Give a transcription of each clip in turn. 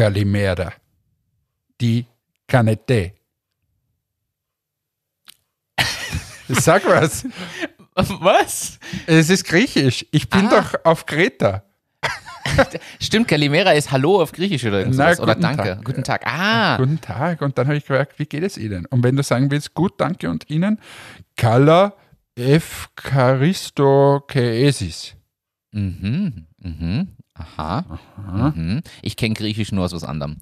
Kalimera. Die Canete. Sag was. Was? Es ist griechisch. Ich bin Ah. doch auf Kreta. Stimmt, Kalimera ist Hallo auf Griechisch oder irgend Na. Oder guten Danke. Tag. Guten Tag. Ah, Guten Tag. Und dann habe ich gefragt, wie geht es Ihnen? Und wenn du sagen willst, gut, danke und Ihnen, Kala Keesis. mhm, mhm, aha, mhm. Ich kenne Griechisch nur aus was anderem.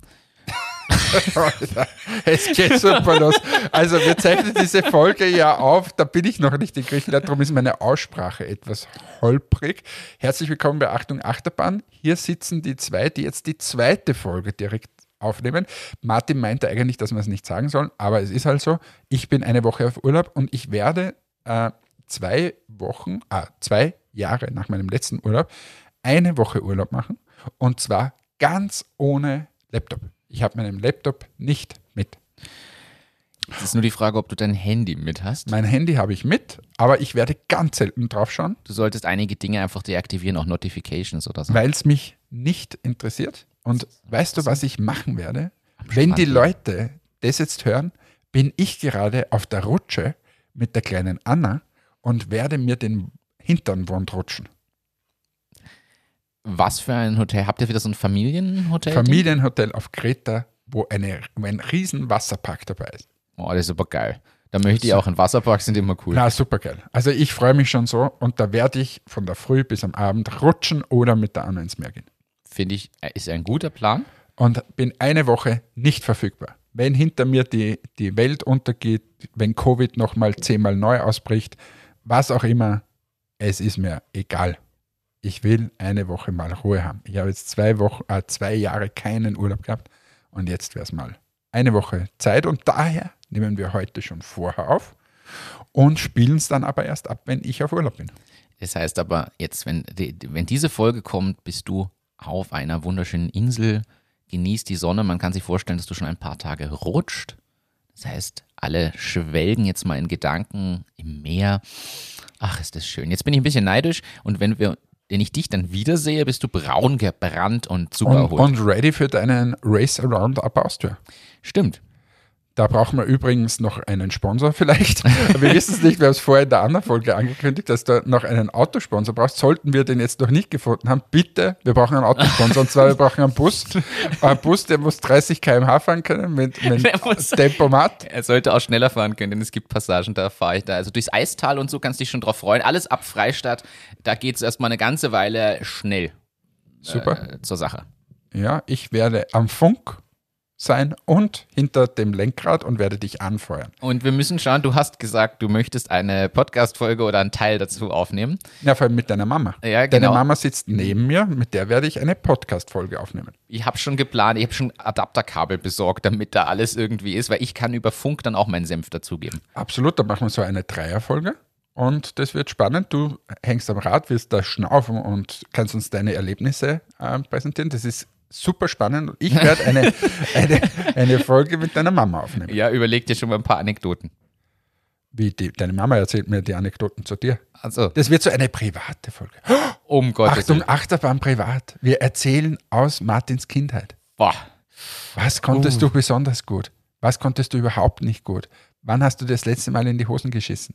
es geht super los. Also wir zeichnen diese Folge ja auf, da bin ich noch nicht in Griechenland, darum ist meine Aussprache etwas holprig. Herzlich willkommen bei Achtung Achterbahn. Hier sitzen die zwei, die jetzt die zweite Folge direkt aufnehmen. Martin meinte eigentlich, dass wir es nicht sagen sollen, aber es ist halt so, ich bin eine Woche auf Urlaub und ich werde äh, zwei Wochen, ah, zwei Jahre nach meinem letzten Urlaub eine Woche Urlaub machen und zwar ganz ohne Laptop. Ich habe meinen Laptop nicht mit. Es ist nur die Frage, ob du dein Handy mit hast. Mein Handy habe ich mit, aber ich werde ganz selten drauf schauen, Du solltest einige Dinge einfach deaktivieren, auch Notifications oder so. weil es mich nicht interessiert. Und weißt du, was ich machen werde? Wenn die Leute das jetzt hören, bin ich gerade auf der Rutsche mit der kleinen Anna und werde mir den Hintern wund rutschen. Was für ein Hotel? Habt ihr wieder so ein Familienhotel? Familienhotel auf Kreta, wo, eine, wo ein riesen Wasserpark dabei ist. Oh, das ist aber geil. Da möchte ich auch in Wasserparks, sind immer cool. Na, super geil. Also ich freue mich schon so und da werde ich von der Früh bis am Abend rutschen oder mit der Anna ins Meer gehen. Finde ich, äh, ist ein guter Plan. und bin eine Woche nicht verfügbar. Wenn hinter mir die, die Welt untergeht, wenn Covid nochmal zehnmal neu ausbricht, was auch immer, es ist mir egal. Ich will eine Woche mal Ruhe haben. Ich habe jetzt zwei Wochen, äh, zwei Jahre keinen Urlaub gehabt und jetzt wäre es mal eine Woche Zeit und daher nehmen wir heute schon vorher auf und spielen es dann aber erst ab, wenn ich auf Urlaub bin. Das heißt aber jetzt, wenn, die, wenn diese Folge kommt, bist du auf einer wunderschönen Insel, genießt die Sonne. Man kann sich vorstellen, dass du schon ein paar Tage rutscht. Das heißt, alle schwelgen jetzt mal in Gedanken im Meer. Ach, ist das schön. Jetzt bin ich ein bisschen neidisch und wenn wir, wenn ich dich dann wiedersehe, bist du braun gebrannt und super Und, erholt. und ready für deinen Race Around Up Austria. Stimmt. Da brauchen wir übrigens noch einen Sponsor vielleicht. Wir wissen es nicht, wir haben es vorher in der anderen Folge angekündigt, dass du noch einen Autosponsor brauchst. Sollten wir den jetzt noch nicht gefunden haben, bitte, wir brauchen einen Autosponsor. Und zwar, wir brauchen einen Bus. Ein Bus, der muss 30 km/h fahren können mit, mit Der muss- Tempomat. Er sollte auch schneller fahren können, denn es gibt Passagen, da fahre ich da. Also durchs Eistal und so kannst du dich schon drauf freuen. Alles ab Freistadt, da geht es erstmal eine ganze Weile schnell Super. äh, zur Sache. Ja, ich werde am Funk sein und hinter dem Lenkrad und werde dich anfeuern. Und wir müssen schauen, du hast gesagt, du möchtest eine Podcast-Folge oder einen Teil dazu aufnehmen. Ja, vor allem mit deiner Mama. Ja, Deine genau. Mama sitzt neben mir, mit der werde ich eine Podcast-Folge aufnehmen. Ich habe schon geplant, ich habe schon Adapterkabel besorgt, damit da alles irgendwie ist, weil ich kann über Funk dann auch meinen Senf dazugeben. Absolut, da machen wir so eine Dreierfolge. Und das wird spannend. Du hängst am Rad, wirst da schnaufen und kannst uns deine Erlebnisse äh, präsentieren. Das ist super spannend. Ich werde eine, eine, eine Folge mit deiner Mama aufnehmen. Ja, überleg dir schon mal ein paar Anekdoten. Wie die, deine Mama erzählt mir die Anekdoten zu dir. Also, Das wird so eine private Folge. um Gottes Achtung, Willen. Achterbahn privat. Wir erzählen aus Martins Kindheit. Boah. Was konntest Uh. du besonders gut? Was konntest du überhaupt nicht gut? Wann hast du das letzte Mal in die Hosen geschissen?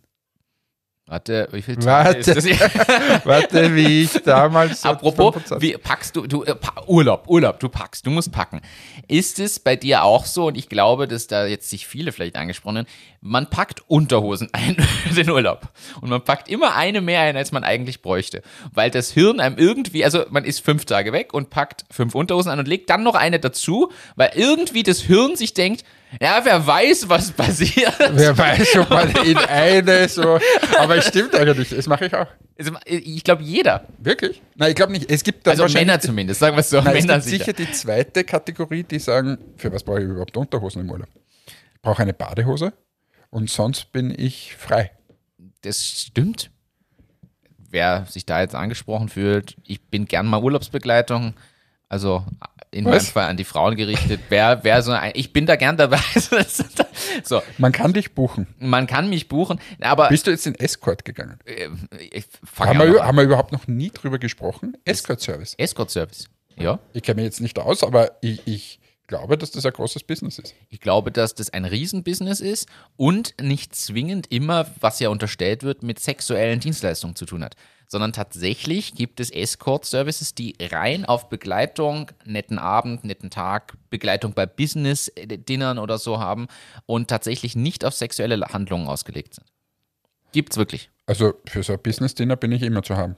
Warte, wie viel Warte. ist das? Warte, wie ich damals. so Apropos, 25 wie packst du, du äh, Urlaub, Urlaub, du packst, du musst packen. Ist es bei dir auch so, und ich glaube, dass da jetzt sich viele vielleicht angesprochen haben, man packt Unterhosen ein für den Urlaub. Und man packt immer eine mehr ein, als man eigentlich bräuchte. Weil das Hirn einem irgendwie, also man ist fünf Tage weg und packt fünf Unterhosen an und legt dann noch eine dazu, weil irgendwie das Hirn sich denkt, ja, wer weiß, was passiert. Wer weiß, ob man in eine so. Aber es stimmt eigentlich, das mache ich auch. Also, ich glaube, jeder. Wirklich? Nein, ich glaube nicht. Es gibt Also Männer zumindest, sagen wir es so. Nein, es Männer gibt sicher die zweite Kategorie, die sagen, für was brauche ich überhaupt Unterhosen im Urlaub? Ich brauche eine Badehose und sonst bin ich frei. Das stimmt. Wer sich da jetzt angesprochen fühlt, ich bin gern mal Urlaubsbegleitung. Also in meinem? Fall an die Frauen gerichtet. Wer, wer so ein, ich bin da gern dabei. so, Man kann dich buchen. man kann mich buchen, aber Bist du jetzt in Escort gegangen? äh, ich fang Haben ja wir, haben wir überhaupt noch nie drüber gesprochen? Escort-Service. Escort-Service. Ja. Ich kenne mich jetzt nicht aus, aber ich, ich glaube, dass das ein großes Business ist. Ich glaube, dass das ein Riesenbusiness ist und nicht zwingend immer, was ja unterstellt wird, mit sexuellen Dienstleistungen zu tun hat. Sondern tatsächlich gibt es Escort-Services, die rein auf Begleitung, netten Abend, netten Tag, Begleitung bei Business-Dinnern oder so haben und tatsächlich nicht auf sexuelle Handlungen ausgelegt sind. Gibt's wirklich. Also für so ein Business-Dinner bin ich immer zu haben.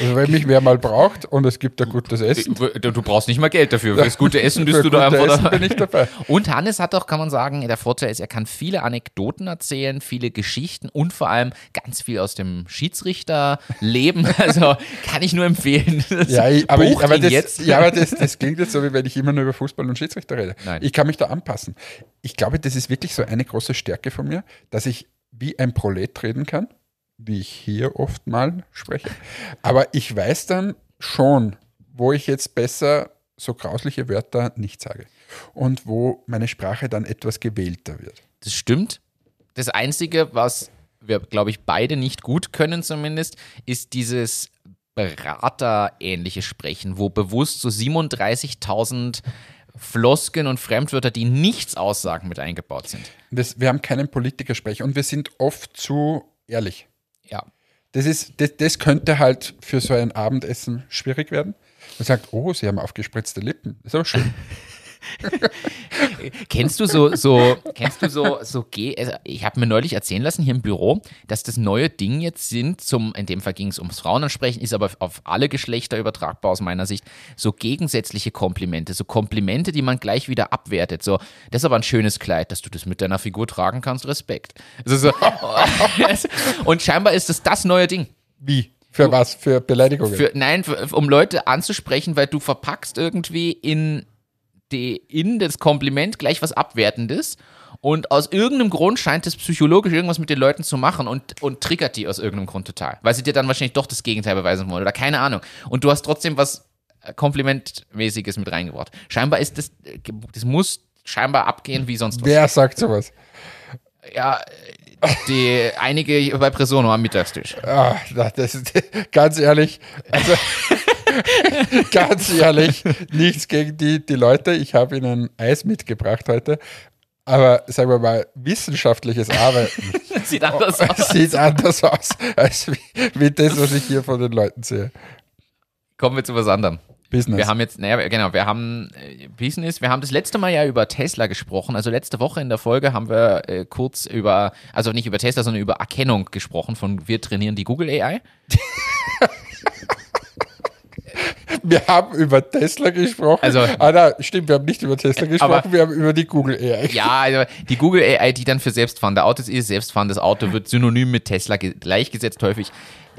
Also wenn mich wer mal braucht und es gibt ein gutes Essen, Du, brauchst nicht mal Geld dafür. Fürs gute Essen bist für du da einfach Essen dabei. bin ich dabei. Und Hannes hat doch, kann man sagen, der Vorteil ist, er kann viele Anekdoten erzählen, viele Geschichten und vor allem ganz viel aus dem Schiedsrichterleben. Also kann ich nur empfehlen. Ja, ich, aber, ich, aber, das, jetzt. ja, aber das, das klingt jetzt so, wie wenn ich immer nur über Fußball und Schiedsrichter rede. Nein. Ich kann mich da anpassen. Ich glaube, das ist wirklich so eine große Stärke von mir, dass ich wie ein Prolet reden kann, wie ich hier oft mal spreche. Aber ich weiß dann schon, wo ich jetzt besser so grausliche Wörter nicht sage und wo meine Sprache dann etwas gewählter wird. Das stimmt. Das Einzige, was wir, glaube ich, beide nicht gut können zumindest, ist dieses Beraterähnliche Sprechen, wo bewusst so 37.000 Floskeln und Fremdwörter, die nichts aussagen, mit eingebaut sind. Das, wir haben keinen Politikersprech und wir sind oft zu ehrlich. Ja. Das, ist, das, das könnte halt für so ein Abendessen schwierig werden. Man sagt, oh, sie haben aufgespritzte Lippen. Das ist aber schön. Kennst du so, so, kennst du so, so, Ge also ich habe mir neulich erzählen lassen hier im Büro, dass das neue Ding jetzt sind, zum, in dem Fall ging es ums Frauenansprechen, ist aber auf alle Geschlechter übertragbar aus meiner Sicht, so gegensätzliche Komplimente, so Komplimente, die man gleich wieder abwertet, so, das ist aber ein schönes Kleid, dass du das mit deiner Figur tragen kannst, Respekt. Also so, und scheinbar ist das das neue Ding. Wie? Für was? Für Beleidigungen? Für, nein, für, um Leute anzusprechen, weil du verpackst irgendwie in, in das Kompliment gleich was Abwertendes. Und aus irgendeinem Grund scheint es psychologisch irgendwas mit den Leuten zu machen und, und triggert die aus irgendeinem Grund total. Weil sie dir dann wahrscheinlich doch das Gegenteil beweisen wollen oder keine Ahnung. Und du hast trotzdem was äh, Komplimentmäßiges mit reingebracht. Scheinbar ist das, äh, das muss scheinbar abgehen wie sonst was. Wer sagt sowas? Ja, die einige bei Presono am Mittagstisch. Na, das ist, ganz ehrlich, also, ganz ehrlich, nichts gegen die, die Leute. Ich habe ihnen Eis mitgebracht heute. Aber sagen wir mal, wissenschaftliches Arbeiten Sieht anders aus. sieht anders aus, als wie, wie das, was ich hier von den Leuten sehe. Kommen wir zu was anderem. Business. Wir haben jetzt, naja, genau, wir haben äh, Business, wir haben das letzte Mal ja über Tesla gesprochen. Also letzte Woche in der Folge haben wir äh, kurz über, also nicht über Tesla, sondern über Erkennung gesprochen von wir trainieren die Google AI. Wir haben über Tesla gesprochen. Also- ah, na, stimmt, wir haben nicht über Tesla gesprochen, aber- wir haben über die Google AI. Ja, also die Google AI, die dann für selbstfahrende Autos ist, selbstfahrendes Auto wird synonym mit Tesla ge- gleichgesetzt häufig.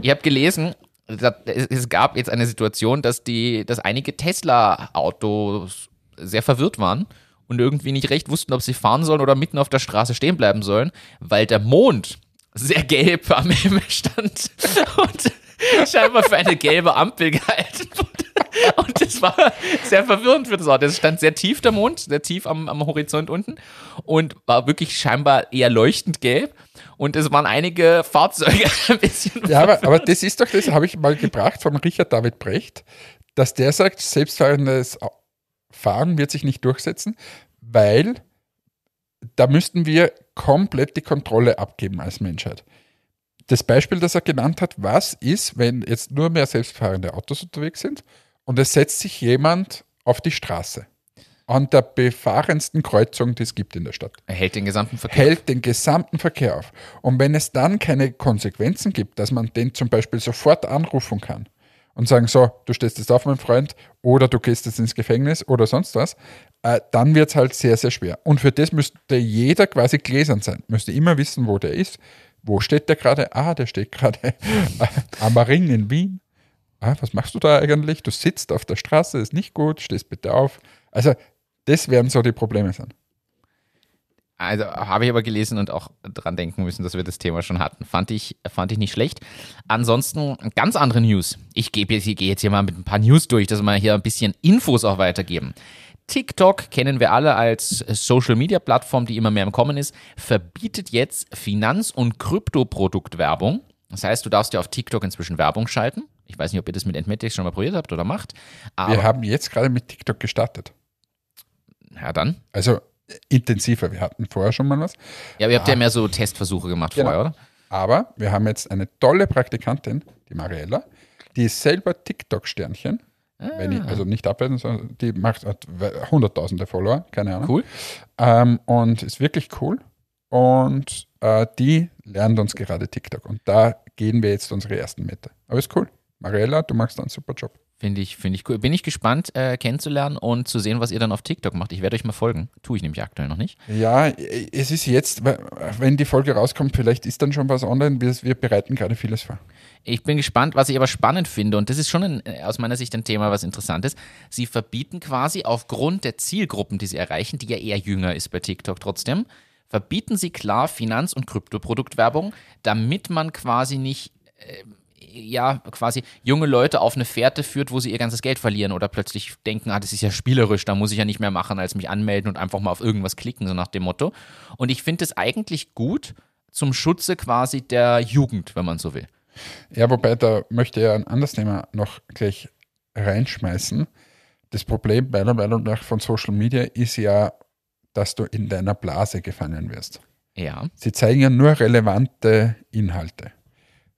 Ich habe gelesen, es gab jetzt eine Situation, dass die, dass einige Tesla-Autos sehr verwirrt waren und irgendwie nicht recht wussten, ob sie fahren sollen oder mitten auf der Straße stehen bleiben sollen, weil der Mond sehr gelb am Himmel stand und scheinbar für eine gelbe Ampel gehalten wurde. Und das war sehr verwirrend für das Auto. Es stand sehr tief der Mond, sehr tief am, am Horizont unten und war wirklich scheinbar eher leuchtend gelb. Und es waren einige Fahrzeuge ein bisschen. Ja, aber, aber das ist doch das, habe ich mal gebracht von Richard David Brecht, dass der sagt, selbstfahrendes Fahren wird sich nicht durchsetzen, weil da müssten wir komplett die Kontrolle abgeben als Menschheit. Das Beispiel, das er genannt hat, was ist, wenn jetzt nur mehr selbstfahrende Autos unterwegs sind und es setzt sich jemand auf die Straße an der befahrensten Kreuzung, die es gibt in der Stadt Er hält den gesamten Verkehr. hält den gesamten Verkehr auf. Und wenn es dann keine Konsequenzen gibt, dass man den zum Beispiel sofort anrufen kann und sagen, so, du stehst jetzt auf, mein Freund, oder du gehst jetzt ins Gefängnis oder sonst was, äh, dann wird es halt sehr, sehr schwer. Und für das müsste jeder quasi gläsern sein, müsste immer wissen, wo der ist. Wo steht der gerade? Ah, der steht gerade am Ring in Wien. Ah, was machst du da eigentlich? Du sitzt auf der Straße, ist nicht gut, stehst bitte auf. Also, das werden so die Probleme sein. Also habe ich aber gelesen und auch dran denken müssen, dass wir das Thema schon hatten. Fand ich, fand ich nicht schlecht. Ansonsten ganz andere News. Ich gebe jetzt, ich gehe jetzt hier mal mit ein paar News durch, dass wir hier ein bisschen Infos auch weitergeben. TikTok kennen wir alle als Social Media Plattform, die immer mehr im Kommen ist, verbietet jetzt Finanz- und Kryptoproduktwerbung. Das heißt, du darfst ja auf TikTok inzwischen Werbung schalten. Ich weiß nicht, ob ihr das mit Entmetics schon mal probiert habt oder macht. Wir haben jetzt gerade mit TikTok gestartet. ja, dann. Also äh, intensiver. Wir hatten vorher schon mal was. Ja, aber ihr habt ja mehr so Testversuche gemacht Genau. vorher, oder? Aber wir haben jetzt eine tolle Praktikantin, die Mariella, die ist selber TikTok-Sternchen. Wenn ich, also nicht abwerten, sondern die macht hat hunderttausende Follower, keine Ahnung. Cool. Ähm, und ist wirklich cool. Und äh, die lernt uns gerade TikTok. Und da gehen wir jetzt unsere ersten Meter. Aber ist cool. Mariella, du machst einen super Job. Finde ich, finde ich cool. Bin ich gespannt, äh, kennenzulernen und zu sehen, was ihr dann auf TikTok macht. Ich werde euch mal folgen. Tue ich nämlich aktuell noch nicht. Ja, es ist jetzt, wenn die Folge rauskommt, vielleicht ist dann schon was online. Wir, wir bereiten gerade vieles vor. Ich bin gespannt, was ich aber spannend finde, und das ist schon ein, äh, aus meiner Sicht ein Thema, was interessant ist. Sie verbieten quasi aufgrund der Zielgruppen, die sie erreichen, die ja eher jünger ist bei TikTok trotzdem, verbieten sie klar Finanz- und Kryptoproduktwerbung, damit man quasi nicht, äh, ja, quasi junge Leute auf eine Fährte führt, wo sie ihr ganzes Geld verlieren oder plötzlich denken, ah, das ist ja spielerisch, da muss ich ja nicht mehr machen, als mich anmelden und einfach mal auf irgendwas klicken, so nach dem Motto. Und ich finde es eigentlich gut zum Schutze quasi der Jugend, wenn man so will. Ja, wobei da möchte ich ein anderes Thema noch gleich reinschmeißen. Das Problem meiner Meinung nach von Social Media ist ja, dass du in deiner Blase gefangen wirst. Ja. Sie zeigen ja nur relevante Inhalte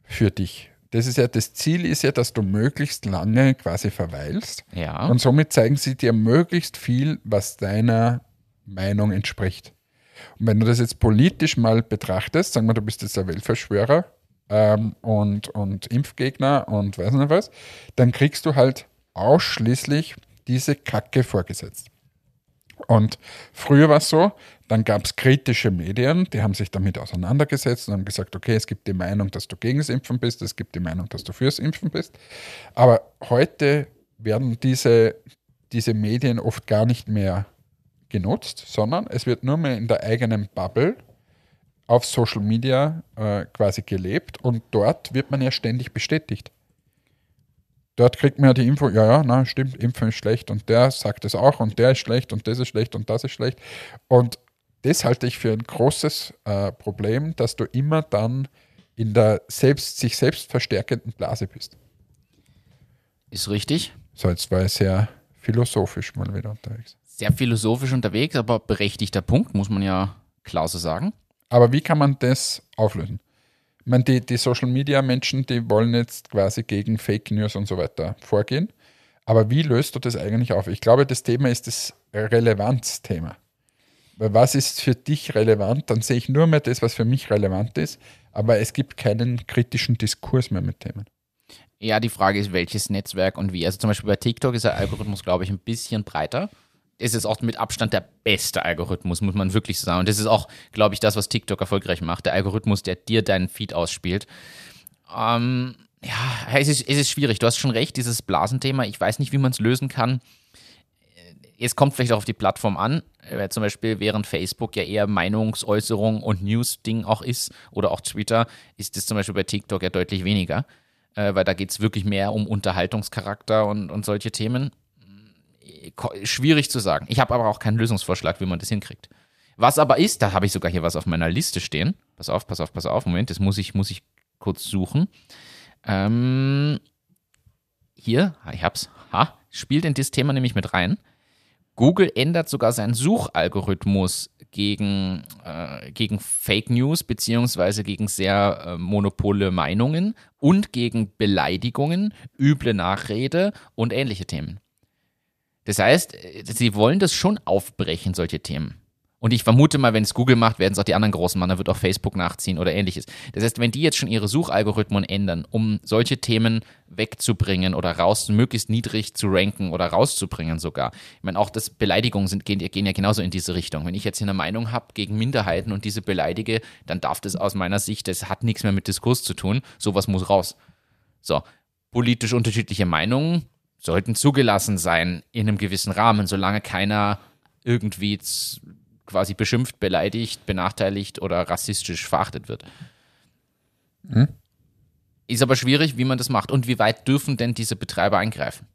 für dich. Das ist ja das Ziel ist ja, dass du möglichst lange quasi verweilst Ja. und somit zeigen sie dir möglichst viel, was deiner Meinung entspricht. Und wenn du das jetzt politisch mal betrachtest, sagen wir, du bist jetzt ein Weltverschwörer ähm, und, und Impfgegner und weiß nicht was, dann kriegst du halt ausschließlich diese Kacke vorgesetzt. Und früher war es so, dann gab es kritische Medien, die haben sich damit auseinandergesetzt und haben gesagt, okay, es gibt die Meinung, dass du gegen das Impfen bist, es gibt die Meinung, dass du fürs Impfen bist. Aber heute werden diese, diese Medien oft gar nicht mehr genutzt, sondern es wird nur mehr in der eigenen Bubble auf Social Media äh, quasi gelebt und dort wird man ja ständig bestätigt. Dort kriegt man ja die Info, ja, ja, na, stimmt, Impfen ist schlecht und der sagt es auch und der ist schlecht und das ist schlecht und das ist schlecht. Und das halte ich für ein großes äh, Problem, dass du immer dann in der selbst, sich selbst verstärkenden Blase bist. Ist richtig. So, jetzt war ich sehr philosophisch mal wieder unterwegs. Sehr philosophisch unterwegs, aber berechtigter Punkt, muss man ja klar so sagen. Aber wie kann man das auflösen? Ich meine, die, die Social Media Menschen, die wollen jetzt quasi gegen Fake News und so weiter vorgehen. Aber wie löst du das eigentlich auf? Ich glaube, das Thema ist das Relevanzthema. Weil was ist für dich relevant? Dann sehe ich nur mehr das, was für mich relevant ist. Aber es gibt keinen kritischen Diskurs mehr mit Themen. Ja, die Frage ist, welches Netzwerk und wie. Also zum Beispiel bei TikTok ist der Algorithmus, glaube ich, ein bisschen breiter. Es ist auch mit Abstand der beste Algorithmus, muss man wirklich sagen. Und das ist auch, glaube ich, das, was TikTok erfolgreich macht. Der Algorithmus, der dir deinen Feed ausspielt. Ähm, ja, es ist, es ist schwierig. Du hast schon recht, dieses Blasenthema. Ich weiß nicht, wie man es lösen kann. Es kommt vielleicht auch auf die Plattform an. Weil zum Beispiel, während Facebook ja eher Meinungsäußerung und News-Ding auch ist, oder auch Twitter, ist es zum Beispiel bei TikTok ja deutlich weniger äh, weil da geht es wirklich mehr um Unterhaltungscharakter und, und solche Themen. Ko- Schwierig zu sagen. Ich habe aber auch keinen Lösungsvorschlag, wie man das hinkriegt. Was aber ist, da habe ich sogar hier was auf meiner Liste stehen. Pass auf, pass auf, pass auf. Moment, das muss ich, muss ich kurz suchen. Ähm, hier, ich hab's. Ha, spielt in das Thema nämlich mit rein. Google ändert sogar seinen Suchalgorithmus gegen, äh, gegen Fake News beziehungsweise gegen sehr äh, monopole Meinungen und gegen Beleidigungen, üble Nachrede und ähnliche Themen. Das heißt, äh, sie wollen das schon aufbrechen, solche Themen. Und ich vermute mal, wenn es Google macht, werden es auch die anderen großen machen, dann wird auch Facebook nachziehen oder ähnliches. Das heißt, wenn die jetzt schon ihre Suchalgorithmen ändern, um solche Themen wegzubringen oder raus, möglichst niedrig zu ranken oder rauszubringen sogar. Ich meine, auch das Beleidigungen sind, gehen, gehen ja genauso in diese Richtung. Wenn ich jetzt hier eine Meinung habe gegen Minderheiten und diese beleidige, dann darf das aus meiner Sicht, das hat nichts mehr mit Diskurs zu tun. Sowas muss raus. So, politisch unterschiedliche Meinungen sollten zugelassen sein in einem gewissen Rahmen, solange keiner irgendwie quasi beschimpft, beleidigt, benachteiligt oder rassistisch verachtet wird. Ist aber schwierig, wie man das macht. Und wie weit dürfen denn diese Betreiber eingreifen?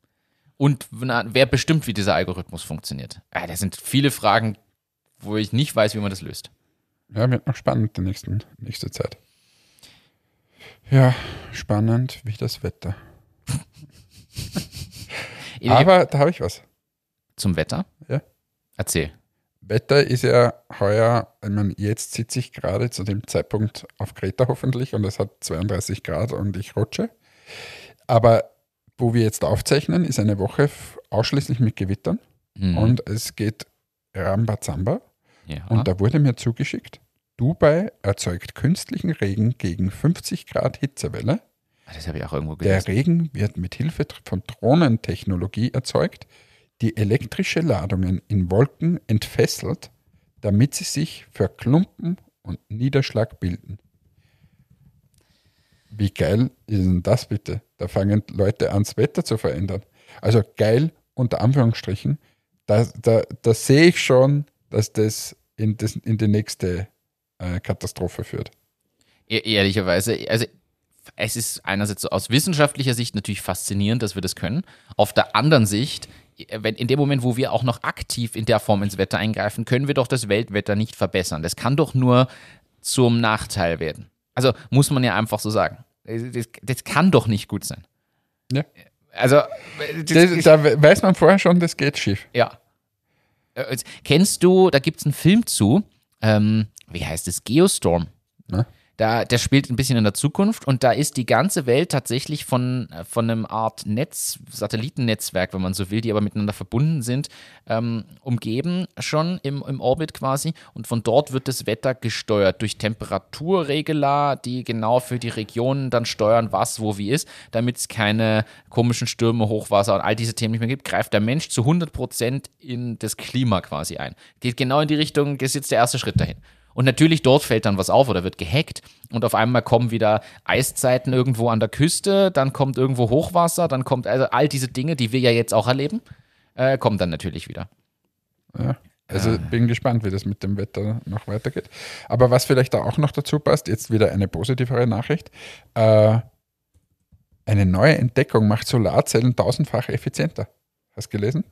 Und na, wer bestimmt, wie dieser Algorithmus funktioniert? Ah, das sind viele Fragen, wo ich nicht weiß, wie man das löst. Ja, wird noch spannend die nächsten, nächste Zeit. Ja, spannend wie das Wetter. Aber da habe ich was. Zum Wetter? Ja. Erzähl. Wetter ist ja heuer, ich meine, jetzt sitze ich gerade zu dem Zeitpunkt auf Kreta hoffentlich und es hat 32 Grad und ich rutsche. Aber wo wir jetzt aufzeichnen, ist eine Woche ausschließlich mit Gewittern Mhm. und es geht Rambazamba. ja. Und da wurde mir zugeschickt, Dubai erzeugt künstlichen Regen gegen 50 Grad Hitzewelle. Ah, das habe ich auch irgendwo Der gelesen. Regen wird mit Hilfe von Drohnentechnologie erzeugt, die elektrische Ladungen in Wolken entfesselt, damit sie sich für Klumpen und Niederschlag bilden. Wie geil ist denn das bitte? Da fangen Leute an, das Wetter zu verändern. Also geil unter Anführungsstrichen. Da, da, da sehe ich schon, dass das in, das, in die nächste äh, Katastrophe führt. E ehrlicherweise, also es ist einerseits aus wissenschaftlicher Sicht natürlich faszinierend, dass wir das können. Auf der anderen Sicht, wenn, in dem Moment, wo wir auch noch aktiv in der Form ins Wetter eingreifen, können wir doch das Weltwetter nicht verbessern. Das kann doch nur zum Nachteil werden. Also muss man ja einfach so sagen. Das, das kann doch nicht gut sein. Ja. Also, das, Das, da we- weiß man vorher schon, das geht schief. ja. Äh, Kennst du, da gibt es einen Film zu, ähm, wie heißt es, Geostorm. Ne? Da, der spielt ein bisschen in der Zukunft und da ist die ganze Welt tatsächlich von, äh, von einem Art Netz, Satellitennetzwerk, wenn man so will, die aber miteinander verbunden sind, ähm, umgeben schon im, im Orbit quasi. Und von dort wird das Wetter gesteuert durch Temperaturregler, die genau für die Regionen dann steuern, was wo wie ist, damit es keine komischen Stürme, Hochwasser und all diese Themen nicht mehr gibt, greift der Mensch zu 100% in das Klima quasi ein. Geht genau in die Richtung, ist jetzt der erste Schritt dahin. Und natürlich dort fällt dann was auf oder wird gehackt und auf einmal kommen wieder Eiszeiten irgendwo an der Küste, dann kommt irgendwo Hochwasser, dann kommt also all diese Dinge, die wir ja jetzt auch erleben, äh, kommen dann natürlich wieder. Ja. Also bin gespannt, wie das mit dem Wetter noch weitergeht. Aber was vielleicht da auch noch dazu passt, jetzt wieder eine positivere Nachricht. Äh, eine neue Entdeckung macht Solarzellen tausendfach effizienter. Hast du gelesen?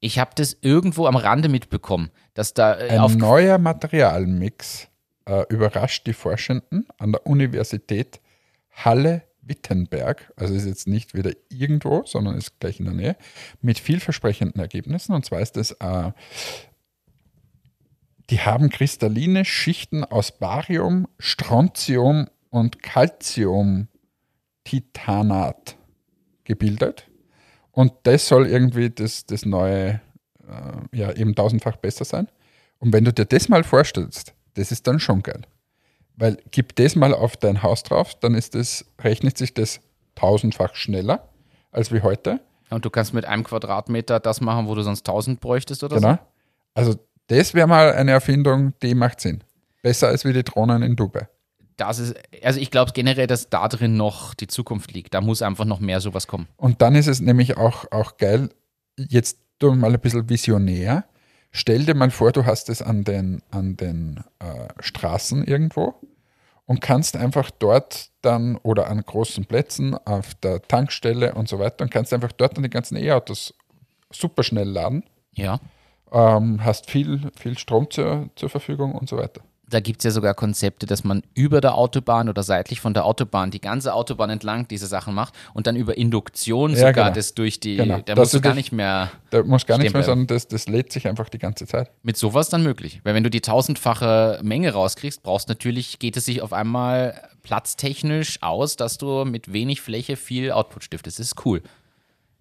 Ich habe das irgendwo am Rande mitbekommen, dass da äh, Ein neuer Materialmix äh, überrascht die Forschenden an der Universität Halle-Wittenberg, also ist jetzt nicht wieder irgendwo, sondern ist gleich in der Nähe, mit vielversprechenden Ergebnissen. Und zwar ist es, äh, die haben kristalline Schichten aus Barium, Strontium und Calcium-Titanat gebildet. Und das soll irgendwie das, das neue, äh, ja, eben tausendfach besser sein. Und wenn du dir das mal vorstellst, das ist dann schon geil. Weil gib das mal auf dein Haus drauf, dann ist das, rechnet sich das tausendfach schneller als wie heute. und du kannst mit einem Quadratmeter das machen, wo du sonst 1000 bräuchtest oder Genau. Also das wäre mal eine Erfindung, die macht Sinn. Besser als wie die Drohnen in Dubai. so. Das ist, also ich glaube generell, dass da drin noch die Zukunft liegt. Da muss einfach noch mehr sowas kommen. Und dann ist es nämlich auch, auch geil, jetzt du mal ein bisschen visionär. Stell dir mal vor, du hast es an den, an den äh, Straßen irgendwo und kannst einfach dort dann oder an großen Plätzen auf der Tankstelle und so weiter und kannst einfach dort dann die ganzen E-Autos super schnell laden, Ja. ähm, hast viel, viel Strom zur, zur Verfügung und so weiter. Da gibt es ja sogar Konzepte, dass man über der Autobahn oder seitlich von der Autobahn die ganze Autobahn entlang diese Sachen macht und dann über Induktion Ja, sogar genau. das durch die, Genau. da musst du gar nicht mehr Da muss gar nichts Stehen mehr, sondern das, das lädt sich einfach die ganze Zeit. mit sowas dann möglich. Weil wenn du die tausendfache Menge rauskriegst, brauchst natürlich, geht es sich auf einmal platztechnisch aus, dass du mit wenig Fläche viel Output stiftest. Das ist cool.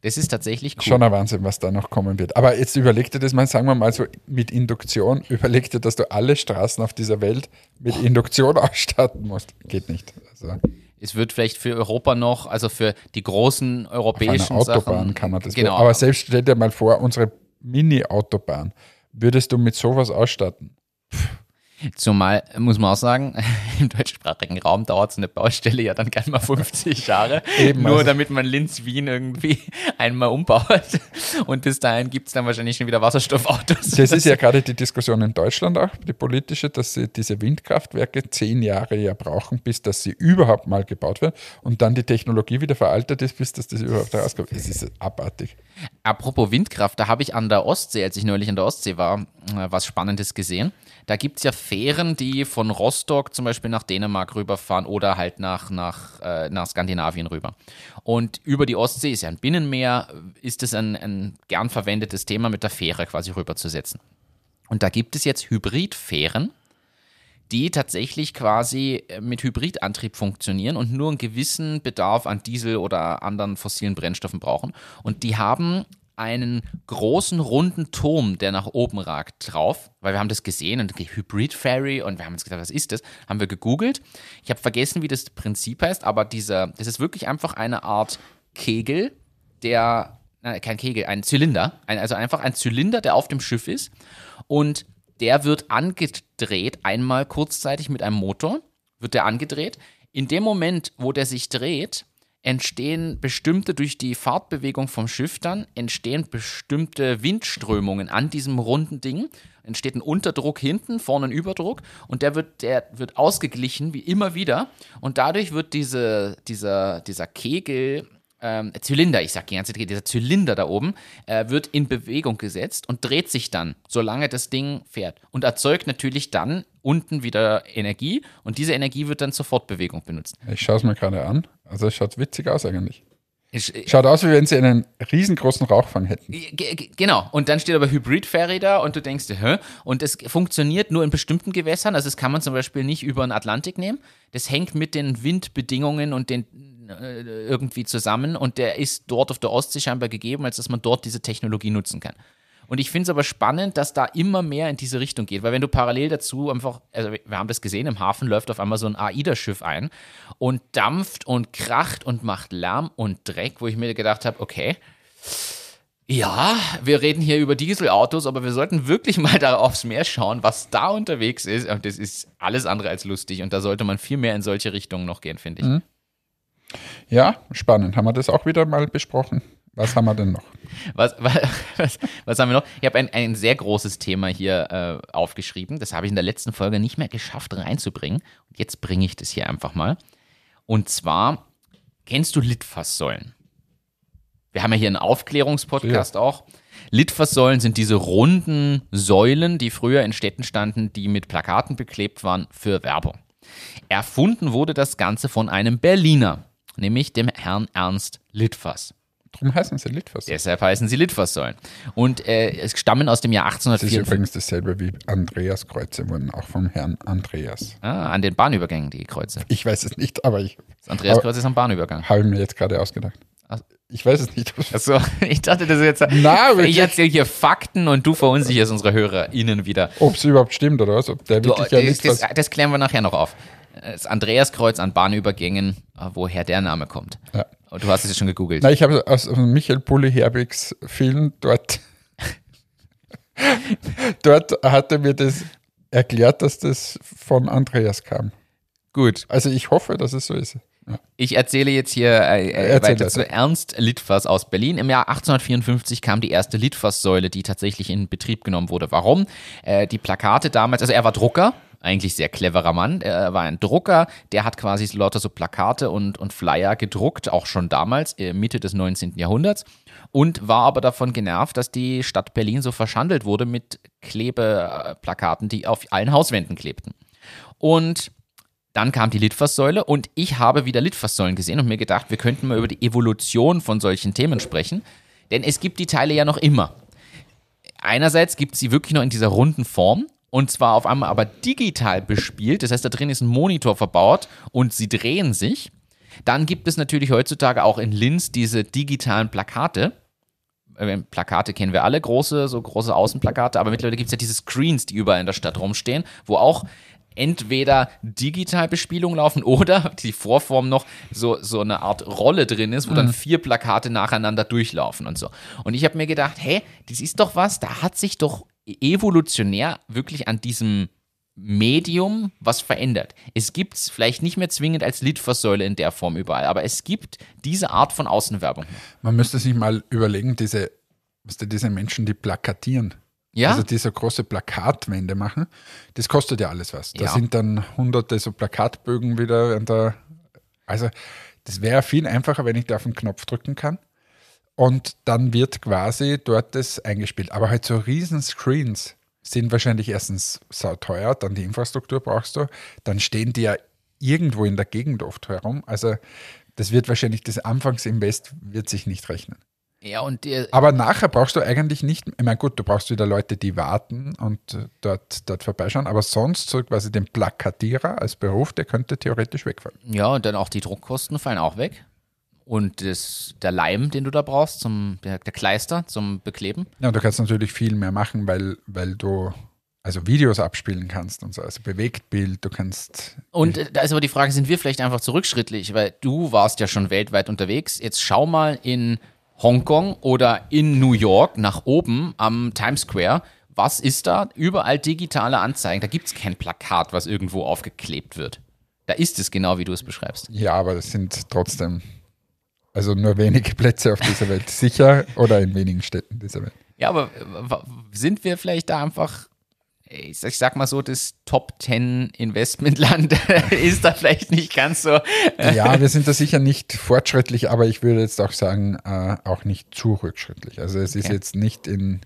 Das ist tatsächlich cool. Schon ein Wahnsinn, was da noch kommen wird. Aber jetzt überleg dir das mal, sagen wir mal so mit Induktion, überleg dir, dass du alle Straßen auf dieser Welt mit Induktion ausstatten musst. Geht nicht. Also auf Es wird vielleicht für Europa noch, also für die großen einer europäischen Autobahn Sachen, kann man das. Genau. Aber selbst stell dir mal vor, unsere Mini-Autobahn würdest du mit sowas ausstatten. Zumal, muss man auch sagen, im deutschsprachigen Raum dauert so eine Baustelle ja dann gerne mal 50 Jahre. Eben, nur also- damit man Linz-Wien irgendwie einmal umbaut. Und bis dahin gibt es dann wahrscheinlich schon wieder Wasserstoffautos. Das ist ja gerade die Diskussion in Deutschland auch, die politische, dass sie diese Windkraftwerke zehn Jahre ja brauchen, bis dass sie überhaupt mal gebaut werden und dann die Technologie wieder veraltet ist, bis dass das überhaupt rauskommt. Es ist abartig. Apropos Windkraft, da habe ich an der Ostsee, als ich neulich an der Ostsee war, äh, was Spannendes gesehen. Da gibt es ja Fähren, die von Rostock zum Beispiel nach Dänemark rüberfahren oder halt nach, nach, äh, nach Skandinavien rüber. Und über die Ostsee ist ja ein Binnenmeer, ist es ein, ein gern verwendetes Thema, mit der Fähre quasi rüberzusetzen. Und da gibt es jetzt Hybridfähren, die tatsächlich quasi äh, mit Hybridantrieb funktionieren und nur einen gewissen Bedarf an Diesel oder anderen fossilen Brennstoffen brauchen. Und die haben einen großen runden Turm, der nach oben ragt, drauf, weil wir haben das gesehen und Hybrid Ferry und wir haben uns gedacht, was ist das? Haben wir gegoogelt. Ich habe vergessen, wie das Prinzip heißt, aber dieser, das ist wirklich einfach eine Art Kegel, der, nein, kein Kegel, ein Zylinder, ein, also einfach ein Zylinder, der auf dem Schiff ist und der wird angedreht, einmal kurzzeitig mit einem Motor, wird der angedreht. In dem Moment, wo der sich dreht, entstehen bestimmte, durch die Fahrtbewegung vom Schiff dann, entstehen bestimmte Windströmungen an diesem runden Ding. Entsteht ein Unterdruck hinten, vorne ein Überdruck und der wird, der wird ausgeglichen wie immer wieder. Und dadurch wird diese, dieser, dieser Kegel ähm, Zylinder, ich sag die ganze Zeit, dieser Zylinder da oben, äh, wird in Bewegung gesetzt und dreht sich dann, solange das Ding fährt. Und erzeugt natürlich dann unten wieder Energie und diese Energie wird dann zur Fortbewegung benutzt. Ich schaue es mir gerade an. Also es schaut witzig aus eigentlich. Schaut aus, wie wenn sie einen riesengroßen Rauchfang hätten. Genau. Und dann steht aber Hybrid-Ferry da und du denkst, hä? Und es funktioniert nur in bestimmten Gewässern. Also das kann man zum Beispiel nicht über den Atlantik nehmen. Das hängt mit den Windbedingungen und den äh, irgendwie zusammen und der ist dort auf der Ostsee scheinbar gegeben, als dass man dort diese Technologie nutzen kann. Und ich finde es aber spannend, dass da immer mehr in diese Richtung geht, weil wenn du parallel dazu einfach, also wir haben das gesehen, im Hafen läuft auf einmal so ein AIDA-Schiff ein und dampft und kracht und macht Lärm und Dreck, wo ich mir gedacht habe, okay, ja, wir reden hier über Dieselautos, aber wir sollten wirklich mal da aufs Meer schauen, was da unterwegs ist. Und das ist alles andere als lustig. Und da sollte man viel mehr in solche Richtungen noch gehen, finde ich. Mhm. Ja, spannend. Haben wir das auch wieder mal besprochen? Was haben wir denn noch? Was, was, was haben wir noch? Ich habe ein, ein sehr großes Thema hier äh, aufgeschrieben. Das habe ich in der letzten Folge nicht mehr geschafft reinzubringen. Und jetzt bringe ich das hier einfach mal. Und zwar, kennst du Litfaßsäulen? Wir haben ja hier einen Aufklärungspodcast ja. auch. Litfaßsäulen sind diese runden Säulen, die früher in Städten standen, die mit Plakaten beklebt waren für Werbung. Erfunden wurde das Ganze von einem Berliner, nämlich dem Herrn Ernst Litfaß. Darum heißen sie Litfaß. Deshalb heißen sie Litfaßsäulen. Und äh, es stammen aus dem Jahr 1854. Das ist übrigens dasselbe wie Andreaskreuze, wurden auch vom Herrn Andreas. Ah, an den Bahnübergängen die Kreuze. Ich weiß es nicht, aber ich. Das Andreaskreuz ist am Bahnübergang. Habe ich mir jetzt gerade ausgedacht. Ich weiß es nicht. Achso, ich dachte, das ist jetzt. Na, ich erzähle hier Fakten und du verunsicherst unsere HörerInnen wieder. Ob es überhaupt stimmt oder was? Ob der du, wirklich ja das, das, das klären wir nachher noch auf. Das Andreaskreuz an Bahnübergängen, äh, woher der Name kommt. Ja. Du hast es ja schon gegoogelt. Nein, ich habe aus Michael Bulli Herbigs Film dort. dort hat er mir das erklärt, dass das von Andreas kam. Gut. Also ich hoffe, dass es so ist. Ich erzähle jetzt hier äh, äh weiter zu Ernst Litfaß aus Berlin. Im Jahr 1854 kam die erste Litfaßsäule, die tatsächlich in Betrieb genommen wurde. Warum? Äh, die Plakate damals, also er war Drucker, eigentlich sehr cleverer Mann. Er war ein Drucker, der hat quasi lauter so Plakate und, und Flyer gedruckt, auch schon damals, äh, Mitte des 19. Jahrhunderts. Und war aber davon genervt, dass die Stadt Berlin so verschandelt wurde mit Klebeplakaten, die auf allen Hauswänden klebten. Und dann kam die Litfaßsäule und ich habe wieder Litfaßsäulen gesehen und mir gedacht, wir könnten mal über die Evolution von solchen Themen sprechen. Denn es gibt die Teile ja noch immer. Einerseits gibt es sie wirklich noch in dieser runden Form und zwar auf einmal aber digital bespielt. Das heißt, da drin ist ein Monitor verbaut und sie drehen sich. Dann gibt es natürlich heutzutage auch in Linz diese digitalen Plakate. Äh, Plakate kennen wir alle, große, so große Außenplakate, aber mittlerweile gibt es ja diese Screens, die überall in der Stadt rumstehen, wo auch entweder Digitalbespielung laufen oder die Vorform noch so, so eine Art Rolle drin ist, wo mhm. dann vier Plakate nacheinander durchlaufen und so. Und ich habe mir gedacht, hä, das ist doch was, da hat sich doch evolutionär wirklich an diesem Medium was verändert. Es gibt es vielleicht nicht mehr zwingend als Litfaßsäule in der Form überall, aber es gibt diese Art von Außenwerbung. Man müsste sich mal überlegen, diese, diese Menschen, die plakatieren, ja? Also diese große Plakatwände machen, das kostet ja alles was. Da ja. sind dann hunderte so Plakatbögen wieder. Der, also das wäre viel einfacher, wenn ich da auf den Knopf drücken kann. Und dann wird quasi dort das eingespielt. Aber halt so riesen Screens sind wahrscheinlich erstens sauteuer, dann die Infrastruktur brauchst du, dann stehen die ja irgendwo in der Gegend oft herum. Also das wird wahrscheinlich, das Anfangsinvest wird sich nicht rechnen. Ja, und der, Aber nachher brauchst du eigentlich nicht, ich meine, gut, du brauchst wieder Leute, die warten und dort, dort vorbeischauen, aber sonst so quasi den Plakatierer als Beruf, der könnte theoretisch wegfallen. ja, und dann auch die Druckkosten fallen auch weg. Und das, der Leim, den du da brauchst, zum, der, der Kleister zum Bekleben. Ja, und du kannst natürlich viel mehr machen, weil, weil du also Videos abspielen kannst und so, also Bewegtbild, du kannst. Und äh, da ist aber die Frage, sind wir vielleicht einfach zurückschrittlich? Weil du warst ja schon weltweit unterwegs. Jetzt schau mal in Hongkong oder in New York nach oben am Times Square. Was ist da? Überall digitale Anzeigen. Da gibt es kein Plakat, was irgendwo aufgeklebt wird. Da ist es genau, wie du es beschreibst. Ja, aber das sind trotzdem, also nur wenige Plätze auf dieser Welt, sicher oder in wenigen Städten dieser Welt. Ja, aber sind wir vielleicht da einfach, ich sag- ich sag mal so, das Top 10 Investmentland ist da vielleicht nicht ganz so. Ja, wir sind da sicher nicht fortschrittlich, aber ich würde jetzt auch sagen, äh, auch nicht zu rückschrittlich. Also es ist Okay. jetzt nicht in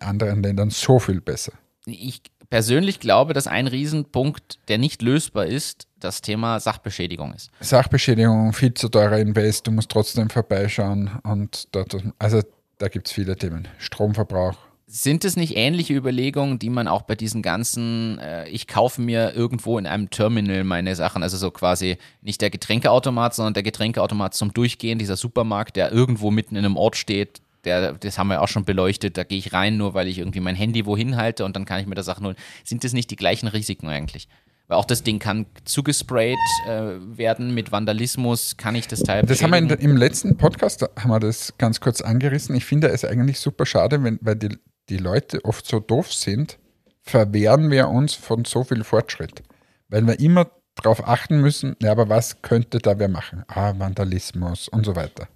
anderen Ländern so viel besser. Ich persönlich glaube, dass ein Riesenpunkt, der nicht lösbar ist, das Thema Sachbeschädigung ist. Sachbeschädigung, viel zu teurer Invest, du musst trotzdem vorbeischauen und dort, also da gibt es viele Themen. Stromverbrauch. Sind es nicht ähnliche Überlegungen, die man auch bei diesen ganzen, äh, ich kaufe mir irgendwo in einem Terminal meine Sachen, also so quasi nicht der Getränkeautomat, sondern der Getränkeautomat zum Durchgehen, dieser Supermarkt, der irgendwo mitten in einem Ort steht, der, das haben wir auch schon beleuchtet, da gehe ich rein, nur weil ich irgendwie mein Handy wohin halte und dann kann ich mir da Sachen holen. Sind das nicht die gleichen Risiken eigentlich? Weil auch das Ding kann zugesprayt äh, werden mit Vandalismus, kann ich das Teil Das haben wir in, im letzten Podcast, haben wir das ganz kurz angerissen. Ich finde es eigentlich super schade, wenn, weil die, die Leute oft so doof sind, verwehren wir uns von so viel Fortschritt. Weil wir immer darauf achten müssen, ja, aber was könnte da wer machen? Ah, Vandalismus und so weiter.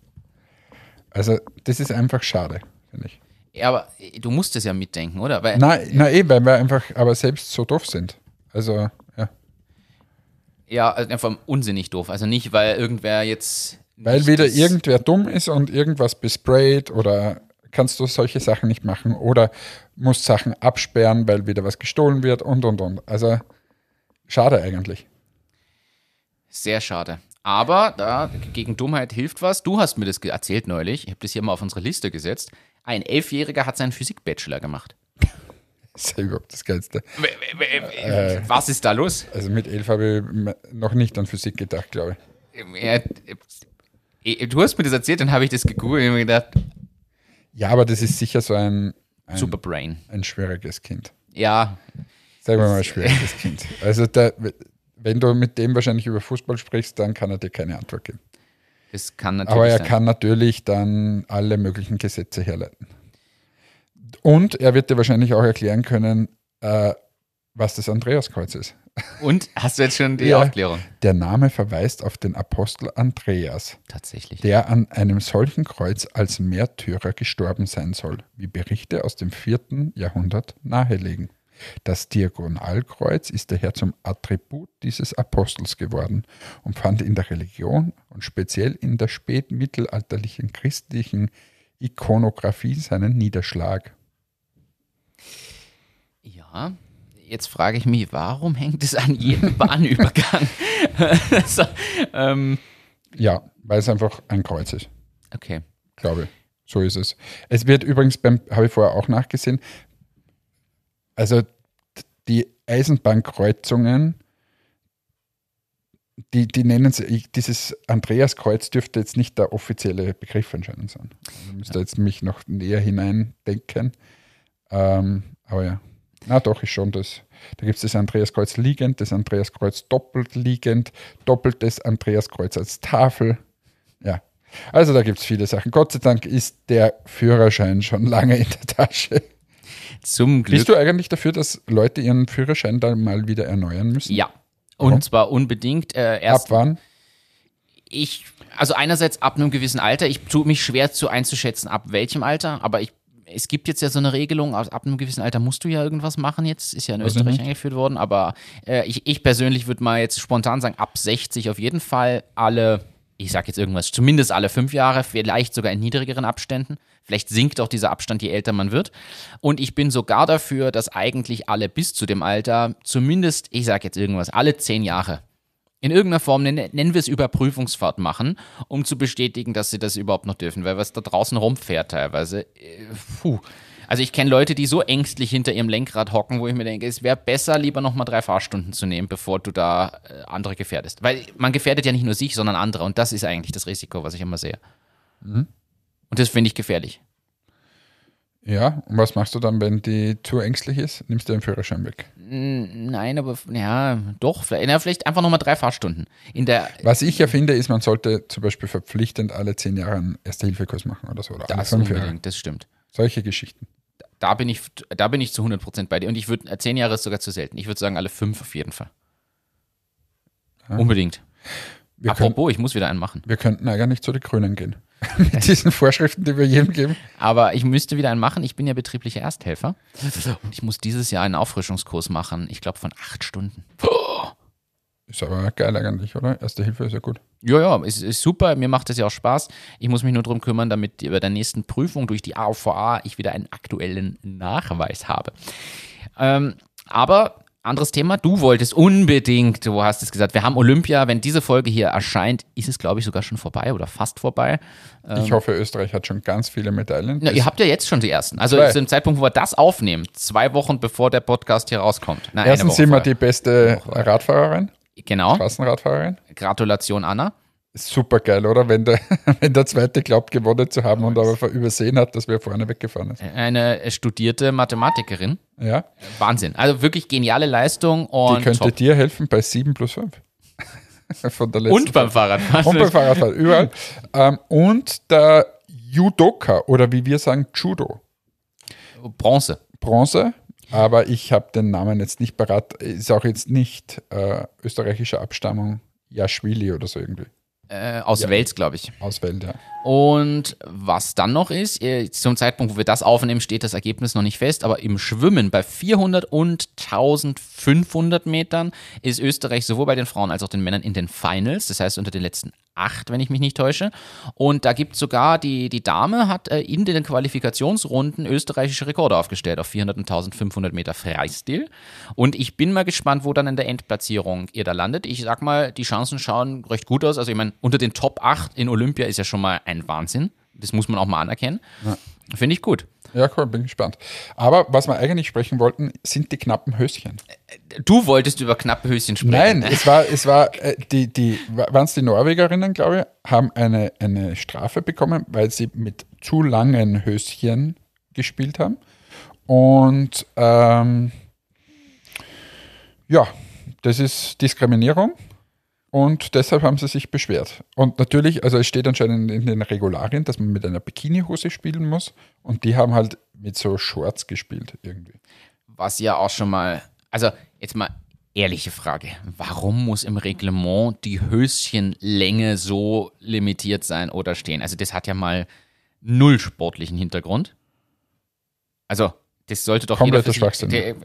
Also das ist einfach schade, finde ich. Ja, aber äh, du musst es ja mitdenken, oder? Weil Na, na eh, weil wir einfach aber selbst so doof sind. Also, ja. Ja, also einfach unsinnig doof. Also nicht, weil irgendwer jetzt. Weil wieder irgendwer dumm ist und irgendwas besprayt oder kannst du solche Sachen nicht machen oder musst Sachen absperren, weil wieder was gestohlen wird und und und. Also schade eigentlich. Sehr schade. Aber da gegen Dummheit hilft was. Du hast mir das erzählt neulich. Ich habe das hier mal auf unsere Liste gesetzt. Ein Elfjähriger hat seinen Physik-Bachelor gemacht. Das ist ja überhaupt das Geilste. Äh, Was ist da los? Also mit elf habe ich noch nicht an Physik gedacht, glaube ich. Ja, äh, du hast mir das erzählt, dann habe ich das gegoogelt und mir gedacht, Ja, aber das ist sicher so ein, ein, Superbrain. ein schwieriges Kind. Ja, Sagen wir mal schwieriges Kind. Also da, wenn du mit dem wahrscheinlich über Fußball sprichst, dann kann er dir keine Antwort geben. das kann natürlich Aber er sein. kann natürlich dann alle möglichen Gesetze herleiten. Und er wird dir wahrscheinlich auch erklären können, äh, was das Andreaskreuz ist. Und hast du jetzt schon die Ja. Aufklärung? Der Name verweist auf den Apostel Andreas, Tatsächlich. der an einem solchen Kreuz als Märtyrer gestorben sein soll, wie Berichte aus dem vierten Jahrhundert nahelegen. Das Diagonalkreuz ist daher zum Attribut dieses Apostels geworden und fand in der Religion und speziell in der spätmittelalterlichen christlichen Ikonographie seinen Niederschlag. Ja, jetzt frage ich mich, warum hängt es an jedem Bahnübergang? so, ähm, Ja, weil es einfach ein Kreuz ist, okay. glaube ich. So ist es. Es wird übrigens beim, habe ich vorher auch nachgesehen, also die Eisenbahnkreuzungen, die, die nennen sie, ich- dieses Andreaskreuz dürfte jetzt nicht der offizielle Begriff anscheinend sein. Also müsste jetzt mich noch näher hineindenken. Ähm, aber ja, na doch, ist schon das. Da gibt es das Andreaskreuz liegend, das Andreaskreuz doppelt liegend, doppeltes Andreaskreuz als Tafel. Ja, also da gibt es viele Sachen. Gott sei Dank ist der Führerschein schon lange in der Tasche. Zum Glück. Bist du eigentlich dafür, dass Leute ihren Führerschein dann mal wieder erneuern müssen? Ja. Und Warum? zwar unbedingt. Äh, erst Ab wann? ich, also einerseits ab einem gewissen Alter. Ich tue mich schwer zu einzuschätzen, ab welchem Alter, aber ich, es gibt jetzt ja so eine Regelung, ab einem gewissen Alter musst du ja irgendwas machen jetzt, ist ja in Österreich eingeführt worden, aber äh, ich, ich persönlich würde mal jetzt spontan sagen, ab 60 auf jeden Fall alle ich sage jetzt irgendwas, zumindest alle fünf Jahre, vielleicht sogar in niedrigeren Abständen. Vielleicht sinkt auch dieser Abstand, je älter man wird. Und ich bin sogar dafür, dass eigentlich alle bis zu dem Alter, zumindest, ich sage jetzt irgendwas, alle zehn Jahre in irgendeiner Form, nennen, nennen wir es Überprüfungsfahrt machen, um zu bestätigen, dass sie das überhaupt noch dürfen. Weil was da draußen rumfährt teilweise, äh, puh. Also ich kenne Leute, die so ängstlich hinter ihrem Lenkrad hocken, wo ich mir denke, es wäre besser, lieber nochmal drei Fahrstunden zu nehmen, bevor du da äh, andere gefährdest. Weil man gefährdet ja nicht nur sich, sondern andere. Und das ist eigentlich das Risiko, was ich immer sehe. Mhm. Und das finde ich gefährlich. Ja, und was machst du dann, wenn die zu ängstlich ist? Nimmst du den Führerschein weg? Nein, aber ja, doch, vielleicht, na, vielleicht einfach nochmal drei Fahrstunden. In der, was ich ja finde, ist, man sollte zum Beispiel verpflichtend alle zehn Jahre einen Erste-Hilfe-Kurs machen oder so. Oder das Jahre. das stimmt. Solche Geschichten. Da bin ich, da bin ich zu 100% bei dir. Und ich würde, zehn Jahre ist sogar zu selten. Ich würde sagen, alle fünf auf jeden Fall. Ja. Unbedingt. Wir Apropos, können, ich muss wieder einen machen. Wir könnten eigentlich zu den Grünen gehen. Mit diesen Vorschriften, die wir jedem geben. Aber ich müsste wieder einen machen. Ich bin ja betrieblicher Ersthelfer. Und ich muss dieses Jahr einen Auffrischungskurs machen. Ich glaube von acht Stunden. Ist aber geil eigentlich, oder? Erste Hilfe ist ja gut. Ja, ja, ist, ist super. Mir macht das ja auch Spaß. Ich muss mich nur darum kümmern, damit bei der nächsten Prüfung durch die AVA ich wieder einen aktuellen Nachweis habe. Ähm, aber anderes Thema, du wolltest unbedingt, du hast es gesagt, wir haben Olympia, wenn diese Folge hier erscheint, ist es glaube ich sogar schon vorbei oder fast vorbei. Ich ähm, hoffe, Österreich hat schon ganz viele Medaillen. Ja, ihr habt ja jetzt schon die ersten. Also zum Zeitpunkt, wo wir das aufnehmen, zwei Wochen bevor der Podcast hier rauskommt. Na, Erstens sind wir die beste Radfahrerin. Genau. Straßenradfahrerin. Gratulation, Anna. Super geil, oder? Wenn der, wenn der zweite glaubt, gewonnen zu haben und aber übersehen hat, dass wir vorne weggefahren ist. Eine studierte Mathematikerin. Ja. Wahnsinn. Also wirklich geniale Leistung. Und Die könnte top. dir helfen bei 7 plus 5. Von der und beim Fahrradfahren. Und beim Fahrradfahren, überall. ähm, und der Judoka oder wie wir sagen, Judo. Bronze. Bronze, aber ich habe den Namen jetzt nicht parat. Ist auch jetzt nicht äh, österreichischer Abstammung. Jaschwili oder so irgendwie. Äh, aus ja. Wels, glaube ich. Aus Wels, ja. Und was dann noch ist, äh, zum Zeitpunkt, wo wir das aufnehmen, steht das Ergebnis noch nicht fest, aber im Schwimmen bei 400 und 1500 Metern ist Österreich sowohl bei den Frauen als auch den Männern in den Finals, das heißt unter den letzten acht, wenn ich mich nicht täusche. Und da gibt sogar die, die Dame hat äh, in den Qualifikationsrunden österreichische Rekorde aufgestellt auf 400 und 1500 Meter Freistil. Und ich bin mal gespannt, wo dann in der Endplatzierung ihr da landet. Ich sag mal, die Chancen schauen recht gut aus. Also ich meine, unter den Top 8 in Olympia ist ja schon mal ein Wahnsinn. Das muss man auch mal anerkennen. Ja. Finde ich gut. Ja, cool, bin gespannt. Aber was wir eigentlich sprechen wollten, sind die knappen Höschen. Du wolltest über knappe Höschen sprechen. Nein, es war, es war, äh, die, die, waren es die Norwegerinnen, glaube ich, haben eine, eine Strafe bekommen, weil sie mit zu langen Höschen gespielt haben. Und ähm, ja, das ist Diskriminierung. Und deshalb haben sie sich beschwert. Und natürlich, also es steht anscheinend in den Regularien, dass man mit einer Bikinihose spielen muss. Und die haben halt mit so Shorts gespielt irgendwie. Was ja auch schon mal, also jetzt mal ehrliche Frage. Warum muss im Reglement die Höschenlänge so limitiert sein oder stehen? Also das hat ja mal null sportlichen Hintergrund. Also das sollte doch Kompletter Schwachsinn.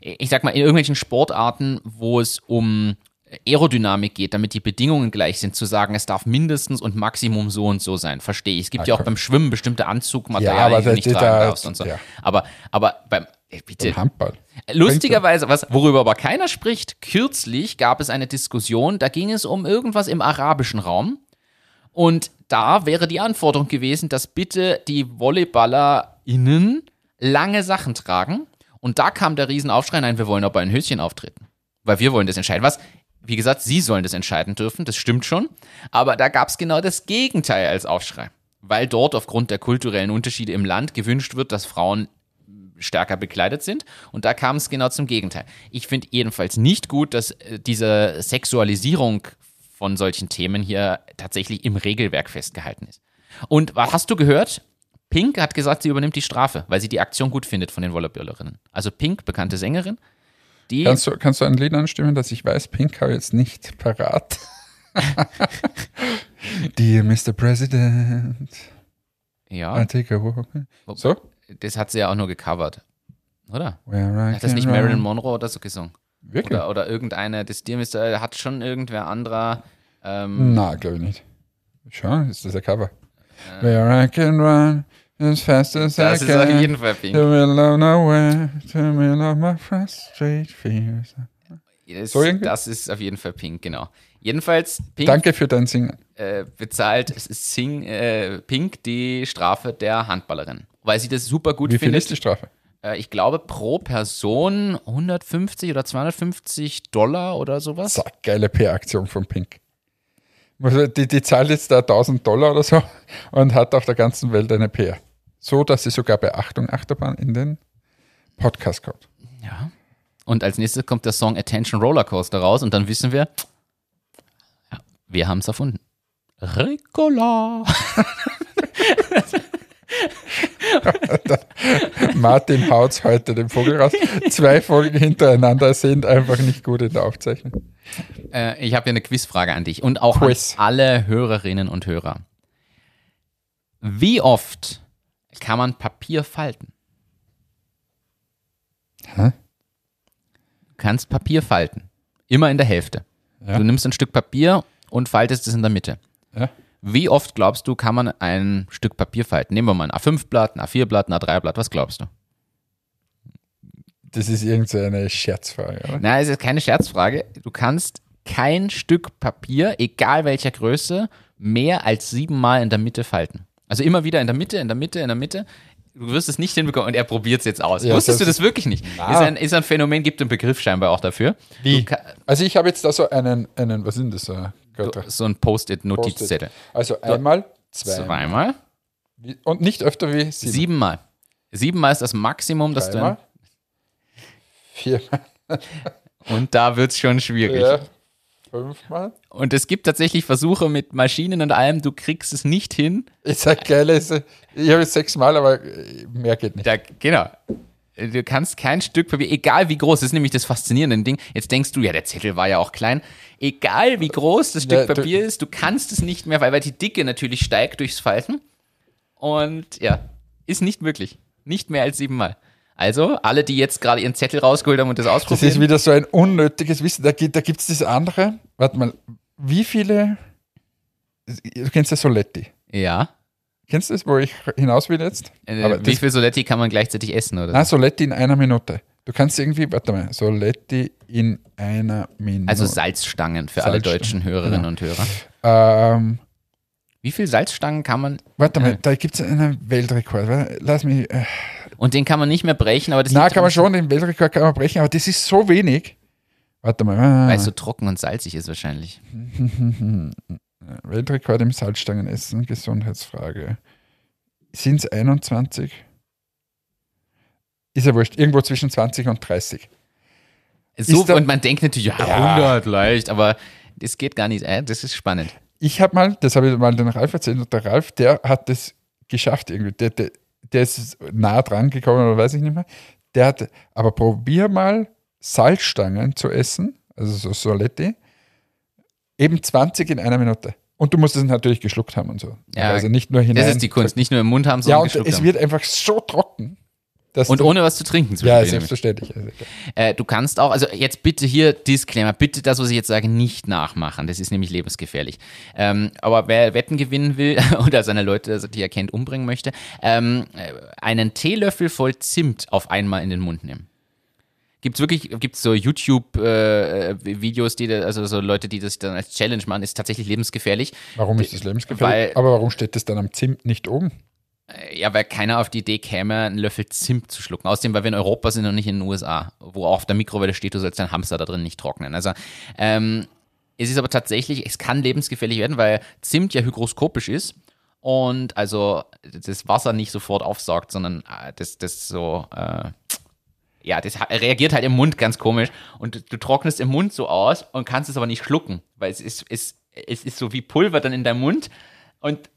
Ich sag mal, in irgendwelchen Sportarten, wo es um Aerodynamik geht, damit die Bedingungen gleich sind, zu sagen, es darf mindestens und Maximum so und so sein. Verstehe ich. Es gibt okay. ja auch beim Schwimmen bestimmte Anzugmaterialien, ja, die du nicht tragen da, darfst und so. Ja. Aber, aber beim, bitte. Beim Handball. Lustigerweise, was, worüber aber keiner spricht, kürzlich gab es eine Diskussion, da ging es um irgendwas im arabischen Raum. Und da wäre die Anforderung gewesen, dass bitte die VolleyballerInnen lange Sachen tragen. Und da kam der Riesenaufschrei, nein, wir wollen aber ein Höschen auftreten. Weil wir wollen das entscheiden. Was wie gesagt, sie sollen das entscheiden dürfen, das stimmt schon. Aber da gab es genau das Gegenteil als Aufschrei. Weil dort aufgrund der kulturellen Unterschiede im Land gewünscht wird, dass Frauen stärker bekleidet sind. Und da kam es genau zum Gegenteil. Ich finde jedenfalls nicht gut, dass äh, diese Sexualisierung von solchen Themen hier tatsächlich im Regelwerk festgehalten ist. Und was hast du gehört? Pink hat gesagt, sie übernimmt die Strafe, weil sie die Aktion gut findet von den Volleyballerinnen. Also Pink, bekannte Sängerin, die kannst, du, kannst du ein Lied anstimmen, das ich weiß, Pink habe jetzt nicht parat. Dear Mr. President. Ja. I take a walk. So? Das hat sie ja auch nur gecovert. Oder? Hat das nicht Marilyn Monroe oder so gesungen? Wirklich? Oder, oder irgendeine, das Dear Mr. hat schon irgendwer anderer. Ähm, Na, glaube ich nicht. Schau, ist das ein Cover? Where I can run as fast as I das ist can. auf jeden Fall Pink. The middle of nowhere, the middle of my frustrated fears. Das, So das ist auf jeden Fall Pink, genau. Jedenfalls, Pink Danke für dein Singen. äh, bezahlt ist Sing, äh, Pink die Strafe der Handballerin. Weil sie das super gut Wie viel findet. ist die Strafe? Äh, ich glaube, pro Person 150 oder 250 Dollar oder sowas. So, geile PR-Aktion von Pink. Also Die, die zahlt jetzt da 1000 Dollar oder so und hat auf der ganzen Welt eine PR. So, dass sie sogar bei Achtung Achterbahn in den Podcast kommt. Ja. Und als nächstes kommt der Song Attention Rollercoaster raus und dann wissen wir, ja, wir haben es erfunden. Ricola. Martin haut heute den Vogel raus. Zwei Folgen hintereinander sind einfach nicht gut in der Aufzeichnung. Äh, ich habe hier eine Quizfrage an dich und auch Quiz. an alle Hörerinnen und Hörer. Wie oft kann man Papier falten? Hä? Du kannst Papier falten. Immer in der Hälfte. Ja. Du nimmst ein Stück Papier und faltest es in der Mitte. Ja? Wie oft glaubst du, kann man ein Stück Papier falten? Nehmen wir mal ein A5-Blatt, ein A4-Blatt, ein A3-Blatt. Was glaubst du? Das ist irgendeine Scherzfrage, oder? Na, es ist keine Scherzfrage. Du kannst kein Stück Papier, egal welcher Größe, mehr als siebenmal in der Mitte falten. Also immer wieder in der Mitte, in der Mitte, in der Mitte. Du wirst es nicht hinbekommen und er probiert es jetzt aus. Ja, Wusstest du das- das wirklich nicht? Ist ein, ist ein Phänomen, gibt einen Begriff scheinbar auch dafür. Wie? Du Also ich habe jetzt da so einen, einen was denn das? So ein Gott, so ein Post-it-Notizzettel. Also einmal, zweimal. Zweimal, Und nicht öfter wie sieben. siebenmal. Siebenmal ist das Maximum, das du. Dreimal. Viermal. Und da wird es schon schwierig. Ja. Fünfmal. Und es gibt tatsächlich Versuche mit Maschinen und allem, du kriegst es nicht hin. Ich sag geil, ist, ich habe es sechsmal, aber mehr geht nicht. Da, genau. Du kannst kein Stück Papier, egal wie groß, das ist nämlich das faszinierende Ding. Jetzt denkst du, ja, der Zettel war ja auch klein. Egal wie groß das Stück Ja, du- Papier ist, du kannst es nicht mehr, weil, weil die Dicke natürlich steigt durchs Falten. Und ja, ist nicht möglich. Nicht mehr als siebenmal. Also, alle, die jetzt gerade ihren Zettel rausgeholt haben und das Das ausprobieren. ist wieder so ein unnötiges Wissen. Da, gibt- da gibt es das andere. Warte mal, wie viele. Du kennst ja Soletti. ja. Kennst du das, wo ich hinaus will jetzt? Äh, Aber wie das- viel Soletti kann man gleichzeitig essen? Oder? Nein, Soletti in einer Minute. Du kannst irgendwie, warte mal, Soletti in einer Minute. Also Salzstangen für alle Salzstangen, deutschen Hörerinnen genau. und Hörer. Ähm, Wie viel Salzstangen kann man. warte mal, da gibt es einen Weltrekord. Lass mich. Äh, Und den kann man nicht mehr brechen, aber das na, kann man schon, den Weltrekord kann man brechen, aber das ist so wenig. Warte mal. Weil Ah, es so trocken und salzig ist wahrscheinlich. Weltrekord im Salzstangenessen, Gesundheitsfrage. Sind es 21? Ist ja wurscht. Irgendwo zwischen 20 und 30. So, Ist da- und man denkt natürlich, ja, Ja. 100 leicht, aber das geht gar nicht. Äh, das ist spannend. Ich habe mal, das habe ich mal den Ralf erzählt, und der Ralf, der hat das geschafft irgendwie. Der, der, der ist nah dran gekommen, oder weiß ich nicht mehr. Der hat, aber probier mal Salzstangen zu essen, also so Soletti, eben 20 in einer Minute. Und du musst es natürlich geschluckt haben und so. Ja, also nicht nur hinein. Das ist die Kunst. Nicht nur im Mund haben, Ja, sondern und geschluckt es haben. wird einfach so trocken. Dass Und ohne was zu trinken Ja, selbstverständlich. Äh, du kannst auch, also jetzt bitte hier Disclaimer, bitte das, was ich jetzt sage, nicht nachmachen. Das ist nämlich lebensgefährlich. Ähm, aber wer Wetten gewinnen will oder seine Leute, also die er kennt, umbringen möchte, ähm, äh, einen Teelöffel voll Zimt auf einmal in den Mund nehmen. Gibt's wirklich, gibt's so YouTube-Videos, die, da- also so Leute, die das dann als Challenge machen, ist tatsächlich lebensgefährlich. warum ist das lebensgefährlich? Weil- aber warum steht das dann am Zimt nicht oben? Ja, weil keiner auf die Idee käme, einen Löffel Zimt zu schlucken. Außerdem, weil wir in Europa sind und nicht in den USA, wo auch auf der Mikrowelle steht, du sollst deinen Hamster da drin nicht trocknen. Also, ähm, es ist aber tatsächlich, es kann lebensgefährlich werden, weil Zimt ja hygroskopisch ist und also das Wasser nicht sofort aufsaugt, sondern äh, das, das so, äh, ja, das reagiert halt im Mund ganz komisch und du, du trocknest im Mund so aus und kannst es aber nicht schlucken, weil es ist, es, es ist so wie Pulver dann in deinem Mund und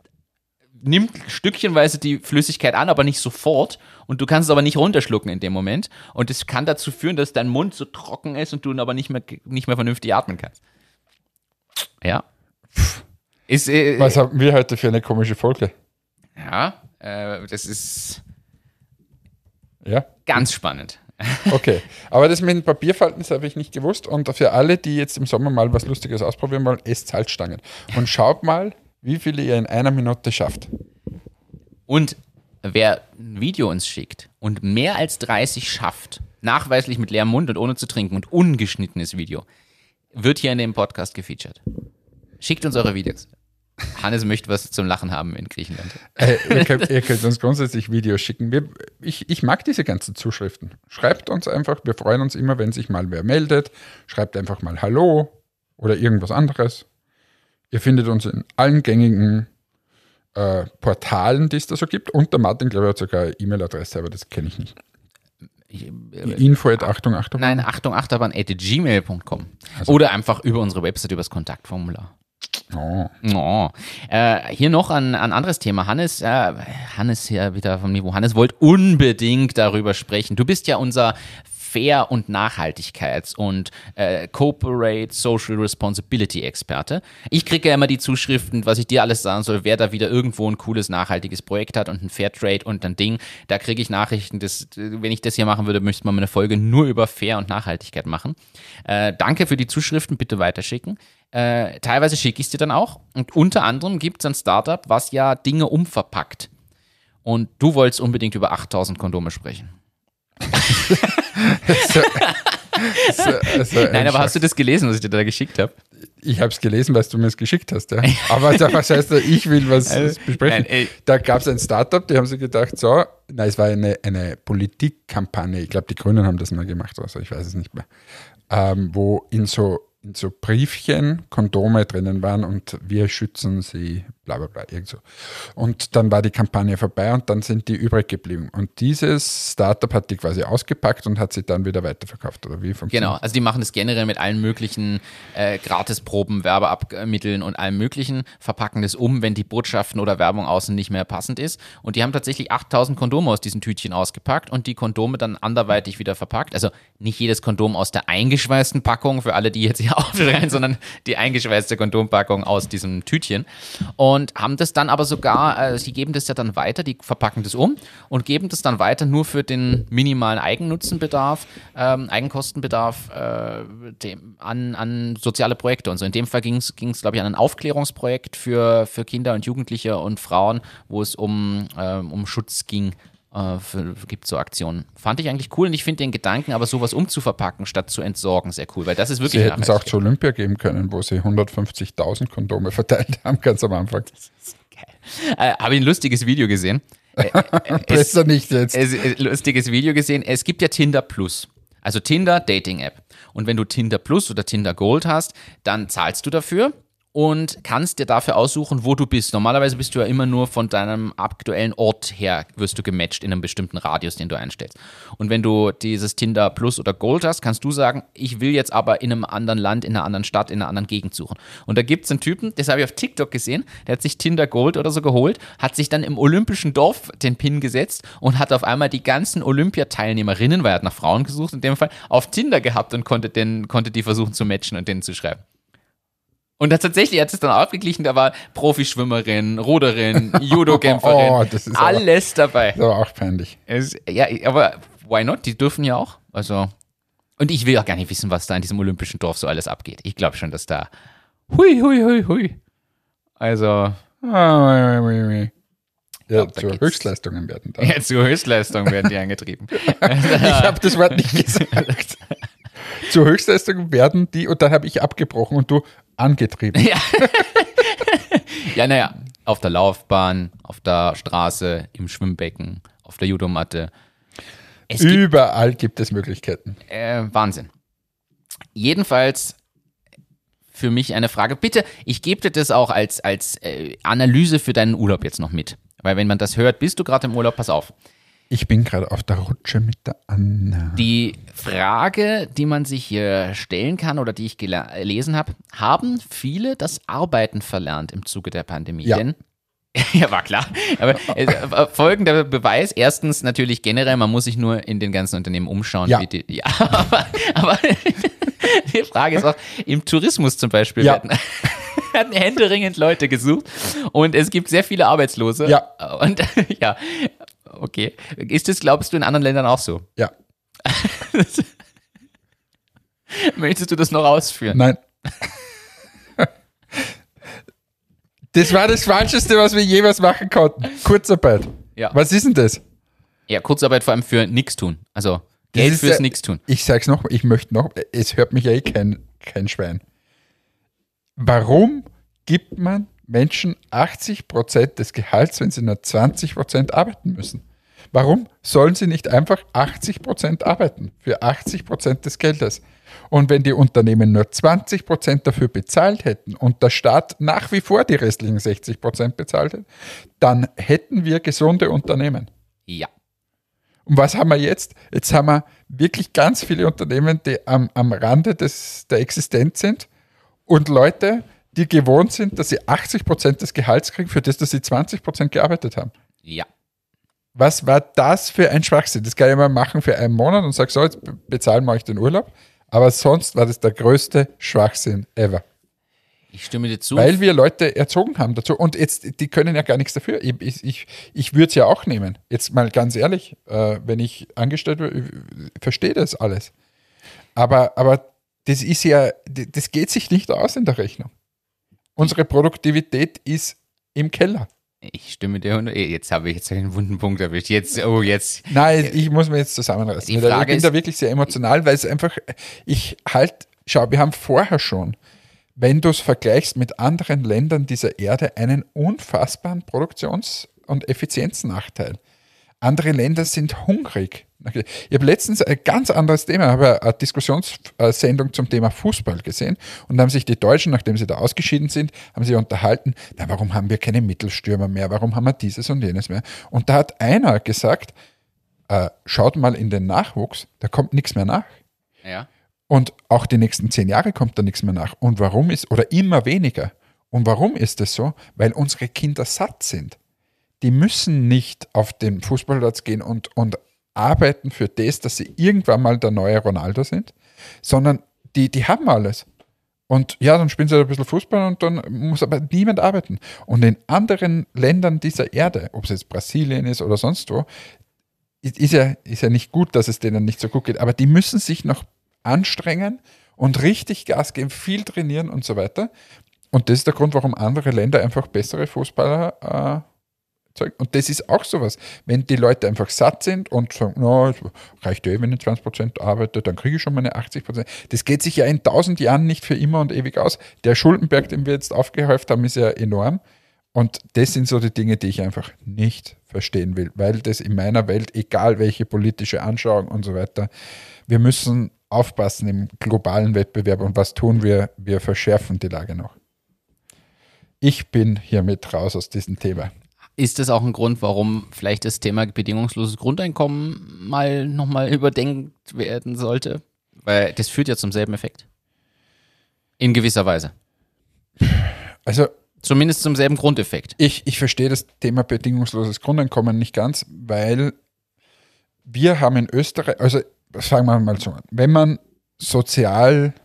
nimmt stückchenweise die Flüssigkeit an, aber nicht sofort. Und du kannst es aber nicht runterschlucken in dem Moment. Und das kann dazu führen, dass dein Mund so trocken ist und du ihn aber nicht mehr, nicht mehr vernünftig atmen kannst. Ja. Ist, äh, Was haben wir heute für eine komische Folge? ja, äh, das ist Ja? ganz spannend. Okay, aber das mit den Papierfalten, das habe ich nicht gewusst. Und für alle, die jetzt im Sommer mal was Lustiges ausprobieren wollen, esst Salzstangen. Und schaut mal, wie viele ihr in einer Minute schafft. Und wer ein Video uns schickt und mehr als 30 schafft, nachweislich mit leerem Mund und ohne zu trinken und ungeschnittenes Video, wird hier in dem Podcast gefeatured. Schickt uns eure Videos. Hannes möchte was zum Lachen haben in Griechenland. Äh, ihr, könnt, ihr könnt uns grundsätzlich Videos schicken. Wir, ich, ich mag diese ganzen Zuschriften. Schreibt uns einfach. Wir freuen uns immer, wenn sich mal wer meldet. Schreibt einfach mal Hallo oder irgendwas anderes. Ihr findet uns in allen gängigen äh, Portalen, die es da so gibt. Und der Martin, glaube ich, hat sogar eine E-Mail-Adresse, aber das kenne ich nicht. Ich, Info at Achtung, Achtung. Nein, Achtung, Achterbahn at gmail.com. Oder einfach über unsere Website, über das Kontaktformular. Oh. Oh. Äh, hier noch ein, ein anderes Thema. Hannes, äh, Hannes hier wieder vom Niveau. Hannes wollte unbedingt darüber sprechen. Du bist ja unser Fair- und Nachhaltigkeits- und äh, Corporate Social Responsibility Experte. Ich kriege ja immer die Zuschriften, was ich dir alles sagen soll, wer da wieder irgendwo ein cooles nachhaltiges Projekt hat und ein Fairtrade und ein Ding. Da kriege ich Nachrichten, das, wenn ich das hier machen würde, müsste man eine Folge nur über Fair und Nachhaltigkeit machen. Äh, danke für die Zuschriften, bitte weiterschicken. Äh, teilweise schicke ich es dir dann auch. Und unter anderem gibt es ein Startup, was ja Dinge umverpackt. Und du wolltest unbedingt über 8000 Kondome sprechen. So, so, so ein Nein, aber hast du das gelesen, was ich dir da geschickt habe? Ich habe es gelesen, weil du mir es geschickt hast. Ja. Aber da, was heißt, ich will was Also, besprechen. nein, da gab es ein Startup, die haben sich gedacht, so, nein, es war eine, eine Politikkampagne, ich glaube, die Grünen haben das mal gemacht, also ich weiß es nicht mehr, ähm, wo in so, in so Briefchen Kondome drinnen waren und wir schützen sie, bla bla bla, irgend so. Und dann war die Kampagne vorbei und dann sind die übrig geblieben. Und dieses Startup hat die quasi ausgepackt und hat sie dann wieder weiterverkauft, oder wie funktioniert Genau, also die machen das generell mit allen möglichen äh, Gratisproben, Werbeabmitteln und allem möglichen, verpacken das um, wenn die Botschaften oder Werbung außen nicht mehr passend ist. Und die haben tatsächlich 8000 Kondome aus diesen Tütchen ausgepackt und die Kondome dann anderweitig wieder verpackt. Also nicht jedes Kondom aus der eingeschweißten Packung, für alle, die jetzt hier aufschreien, sondern die eingeschweißte Kondompackung aus diesem Tütchen. Und haben das dann aber sogar, äh, sie geben das ja dann weiter, die verpacken das um und geben das dann weiter nur für den minimalen Eigennutzenbedarf, ähm, Eigenkostenbedarf äh, dem, an, an soziale Projekte und so. In dem Fall ging es, glaube ich, an ein Aufklärungsprojekt für, für Kinder und Jugendliche und Frauen, wo es um, ähm, um Schutz ging. Äh, gibt so Aktionen. Fand ich eigentlich cool und ich finde den Gedanken, aber sowas umzuverpacken statt zu entsorgen, sehr cool, weil das ist Sie wirklich hätten es auch zu Olympia geben können, wo sie 150.000 Kondome verteilt haben, ganz am Anfang. Äh, Habe ich ein lustiges Video gesehen. Äh, äh, es, Besser nicht jetzt. es, äh, lustiges Video gesehen. Es gibt ja Tinder Plus. Also Tinder Dating App. Und wenn du Tinder Plus oder Tinder Gold hast, dann zahlst du dafür und kannst dir dafür aussuchen, wo du bist. Normalerweise bist du ja immer nur von deinem aktuellen Ort her, wirst du gematcht in einem bestimmten Radius, den du einstellst. Und wenn du dieses Tinder Plus oder Gold hast, kannst du sagen, ich will jetzt aber in einem anderen Land, in einer anderen Stadt, in einer anderen Gegend suchen. Und da gibt es einen Typen, das habe ich auf TikTok gesehen, der hat sich Tinder Gold oder so geholt, hat sich dann im Olympischen Dorf den Pin gesetzt und hat auf einmal die ganzen Olympiateilnehmerinnen, weil er hat nach Frauen gesucht in dem Fall, auf Tinder gehabt und konnte, den, konnte die versuchen zu matchen und denen zu schreiben. Und tatsächlich, hat es dann aufgeglichen, da war Profischwimmerin, Ruderin, Judo-Kämpferin, Oh, das ist aber- alles dabei. Das war auch peinlich. Es, ja, aber why not? Die dürfen ja auch. Also. Und ich will auch gar nicht wissen, was da in diesem olympischen Dorf so alles abgeht. Ich glaube schon, dass da. Hui, hui, hui, hui. Also, Ah. Ja, glaub, zu Höchstleistungen werden da. ja, zur Höchstleistung werden die angetrieben. Ich habe das Wort nicht gesagt. Zu Höchstleistungen werden die, und dann habe ich abgebrochen und du angetrieben. ja, ja naja, auf der Laufbahn, auf der Straße, im Schwimmbecken, auf der Judomatte. Es gibt Überall gibt es Möglichkeiten. äh, Wahnsinn. Jedenfalls für mich eine Frage. Bitte, ich gebe dir das auch als, als äh, Analyse für deinen Urlaub jetzt noch mit. Weil wenn man das hört, bist du gerade im Urlaub, pass auf. Ich bin gerade auf der Rutsche mit der Anna. Die Frage, die man sich hier stellen kann oder die ich gele- gelesen habe, haben viele das Arbeiten verlernt im Zuge der Pandemie? Ja. Denn ja, war klar. Aber äh, folgender Beweis. Erstens natürlich generell, man muss sich nur in den ganzen Unternehmen umschauen. Ja. Die, ja aber, aber die Frage ist auch, im Tourismus zum Beispiel Ja. werden, werden händeringend Leute gesucht und es gibt sehr viele Arbeitslose. Ja. Und ja, okay. Ist das, glaubst du, in anderen Ländern auch so? Ja. Möchtest du das noch ausführen? Nein. Das war das Falscheste, was wir jemals machen konnten. Kurzarbeit. Ja. Was ist denn das? Ja, Kurzarbeit vor allem für nichts tun. Also Geld fürs ja- nichts tun. Ich sag's noch, ich möchte noch, es hört mich ja eh kein, kein Schwein. Warum gibt man Menschen 80% des Gehalts, wenn sie nur 20% arbeiten müssen? Warum sollen sie nicht einfach 80% arbeiten für 80% des Geldes? Und wenn die Unternehmen nur 20% dafür bezahlt hätten und der Staat nach wie vor die restlichen 60% bezahlt hätte, dann hätten wir gesunde Unternehmen. Ja. Und was haben wir jetzt? Jetzt haben wir wirklich ganz viele Unternehmen, die am, am Rande des, der Existenz sind und Leute, die gewohnt sind, dass sie 80 Prozent des Gehalts kriegen, für das, dass sie 20 Prozent gearbeitet haben. Ja. Was war das für ein Schwachsinn? Das kann ich mal machen für einen Monat und sage, so, jetzt be- bezahlen wir euch den Urlaub. Aber sonst war das der größte Schwachsinn ever. Ich stimme dir zu. Weil wir Leute erzogen haben dazu. Und jetzt, die können ja gar nichts dafür. Ich, ich, ich, würde es ja auch nehmen. Jetzt mal ganz ehrlich, äh, wenn ich angestellt ich verstehe das alles. Aber, aber das ist ja, das geht sich nicht aus in der Rechnung. Unsere Produktivität ist im Keller. ich stimme dir. eh, Jetzt habe ich jetzt einen wunden Punkt erwischt. Jetzt, oh, jetzt. Nein, ich muss mir jetzt zusammenreißen. Die Frage ich bin ist- da wirklich sehr emotional, weil es einfach, ich halt, schau, wir haben vorher schon, wenn du es vergleichst mit anderen Ländern dieser Erde, einen unfassbaren Produktions- und Effizienznachteil. Andere Länder sind hungrig. Ich habe letztens ein ganz anderes Thema, habe eine Diskussionssendung zum Thema Fußball gesehen und da haben sich die Deutschen, nachdem sie da ausgeschieden sind, haben sie unterhalten, na, warum haben wir keine Mittelstürmer mehr, warum haben wir dieses und jenes mehr? Und da hat einer gesagt, äh, schaut mal in den Nachwuchs, da kommt nichts mehr nach. Ja. Und auch die nächsten zehn Jahre kommt da nichts mehr nach. Und warum ist, oder immer weniger. Und warum ist das so? Weil unsere Kinder satt sind. Die müssen nicht auf den Fußballplatz gehen und, und arbeiten für das, dass sie irgendwann mal der neue Ronaldo sind, sondern die, die haben alles. Und ja, dann spielen sie ein bisschen Fußball und dann muss aber niemand arbeiten. Und in anderen Ländern dieser Erde, ob es jetzt Brasilien ist oder sonst wo, ist, ist, ja, ist ja nicht gut, dass es denen nicht so gut geht, aber die müssen sich noch anstrengen und richtig Gas geben, viel trainieren und so weiter. Und das ist der Grund, warum andere Länder einfach bessere Fußballer äh, zeugen. Und das ist auch sowas. Wenn die Leute einfach satt sind und sagen, es reicht ja eh, wenn ich 20% arbeite, dann kriege ich schon meine 80%. Das geht sich ja in tausend Jahren nicht für immer und ewig aus. Der Schuldenberg, den wir jetzt aufgehäuft haben, ist ja enorm. Und das sind so die Dinge, die ich einfach nicht verstehen will, weil das in meiner Welt, egal welche politische Anschauung und so weiter, wir müssen aufpassen im globalen Wettbewerb und was tun wir? Wir verschärfen die Lage noch. Ich bin hiermit raus aus diesem Thema. Ist das auch ein Grund, warum vielleicht das Thema bedingungsloses Grundeinkommen mal nochmal überdenkt werden sollte? Weil das führt ja zum selben Effekt. In gewisser Weise. Also Zumindest zum selben Grundeffekt. ich, ich verstehe das Thema bedingungsloses Grundeinkommen nicht ganz, weil wir haben in Österreich, also sagen wir mal so, wenn man sozial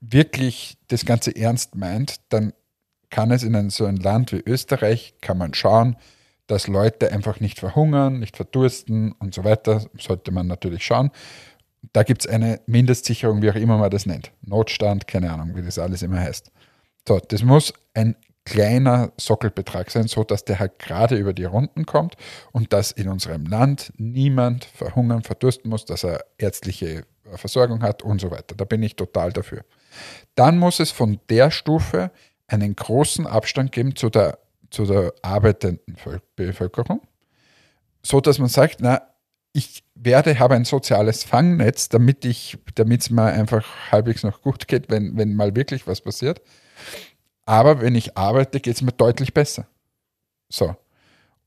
wirklich das Ganze ernst meint, dann kann es in so ein Land wie Österreich, kann man schauen, dass Leute einfach nicht verhungern, nicht verdursten und so weiter, sollte man natürlich schauen. Da gibt es eine Mindestsicherung, wie auch immer man das nennt. Notstand, keine Ahnung, wie das alles immer heißt. So, das muss ein kleiner Sockelbetrag sein, so dass der halt gerade über die Runden kommt und dass in unserem Land niemand verhungern, verdursten muss, dass er ärztliche Versorgung hat und so weiter. Da bin ich total dafür. Dann muss es von der Stufe einen großen Abstand geben zu der, zu der arbeitenden Völ- Bevölkerung, so dass man sagt, na, ich werde, habe ein soziales Fangnetz, damit ich, damit es mir einfach halbwegs noch gut geht, wenn, wenn mal wirklich was passiert. Aber wenn ich arbeite, geht es mir deutlich besser. So.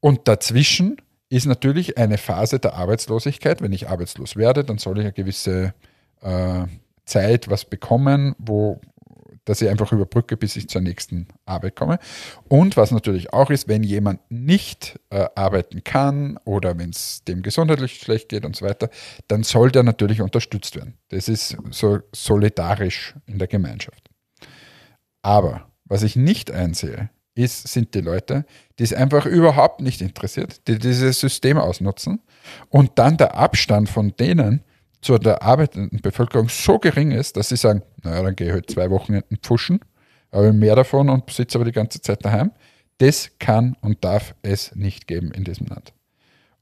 Und dazwischen ist natürlich eine Phase der Arbeitslosigkeit. Wenn ich arbeitslos werde, dann soll ich eine gewisse äh, Zeit was bekommen, wo dass ich einfach überbrücke, bis ich zur nächsten Arbeit komme. Und was natürlich auch ist, wenn jemand nicht äh, arbeiten kann oder wenn es dem gesundheitlich schlecht geht und so weiter, dann soll der natürlich unterstützt werden. Das ist so solidarisch in der Gemeinschaft. Aber was ich nicht einsehe, ist, sind die Leute, die es einfach überhaupt nicht interessiert, die dieses System ausnutzen und dann der Abstand von denen zu der arbeitenden Bevölkerung so gering ist, dass sie sagen, naja, dann gehe ich halt zwei Wochenenden pfuschen, aber mehr davon und sitze aber die ganze Zeit daheim. Das kann und darf es nicht geben in diesem Land.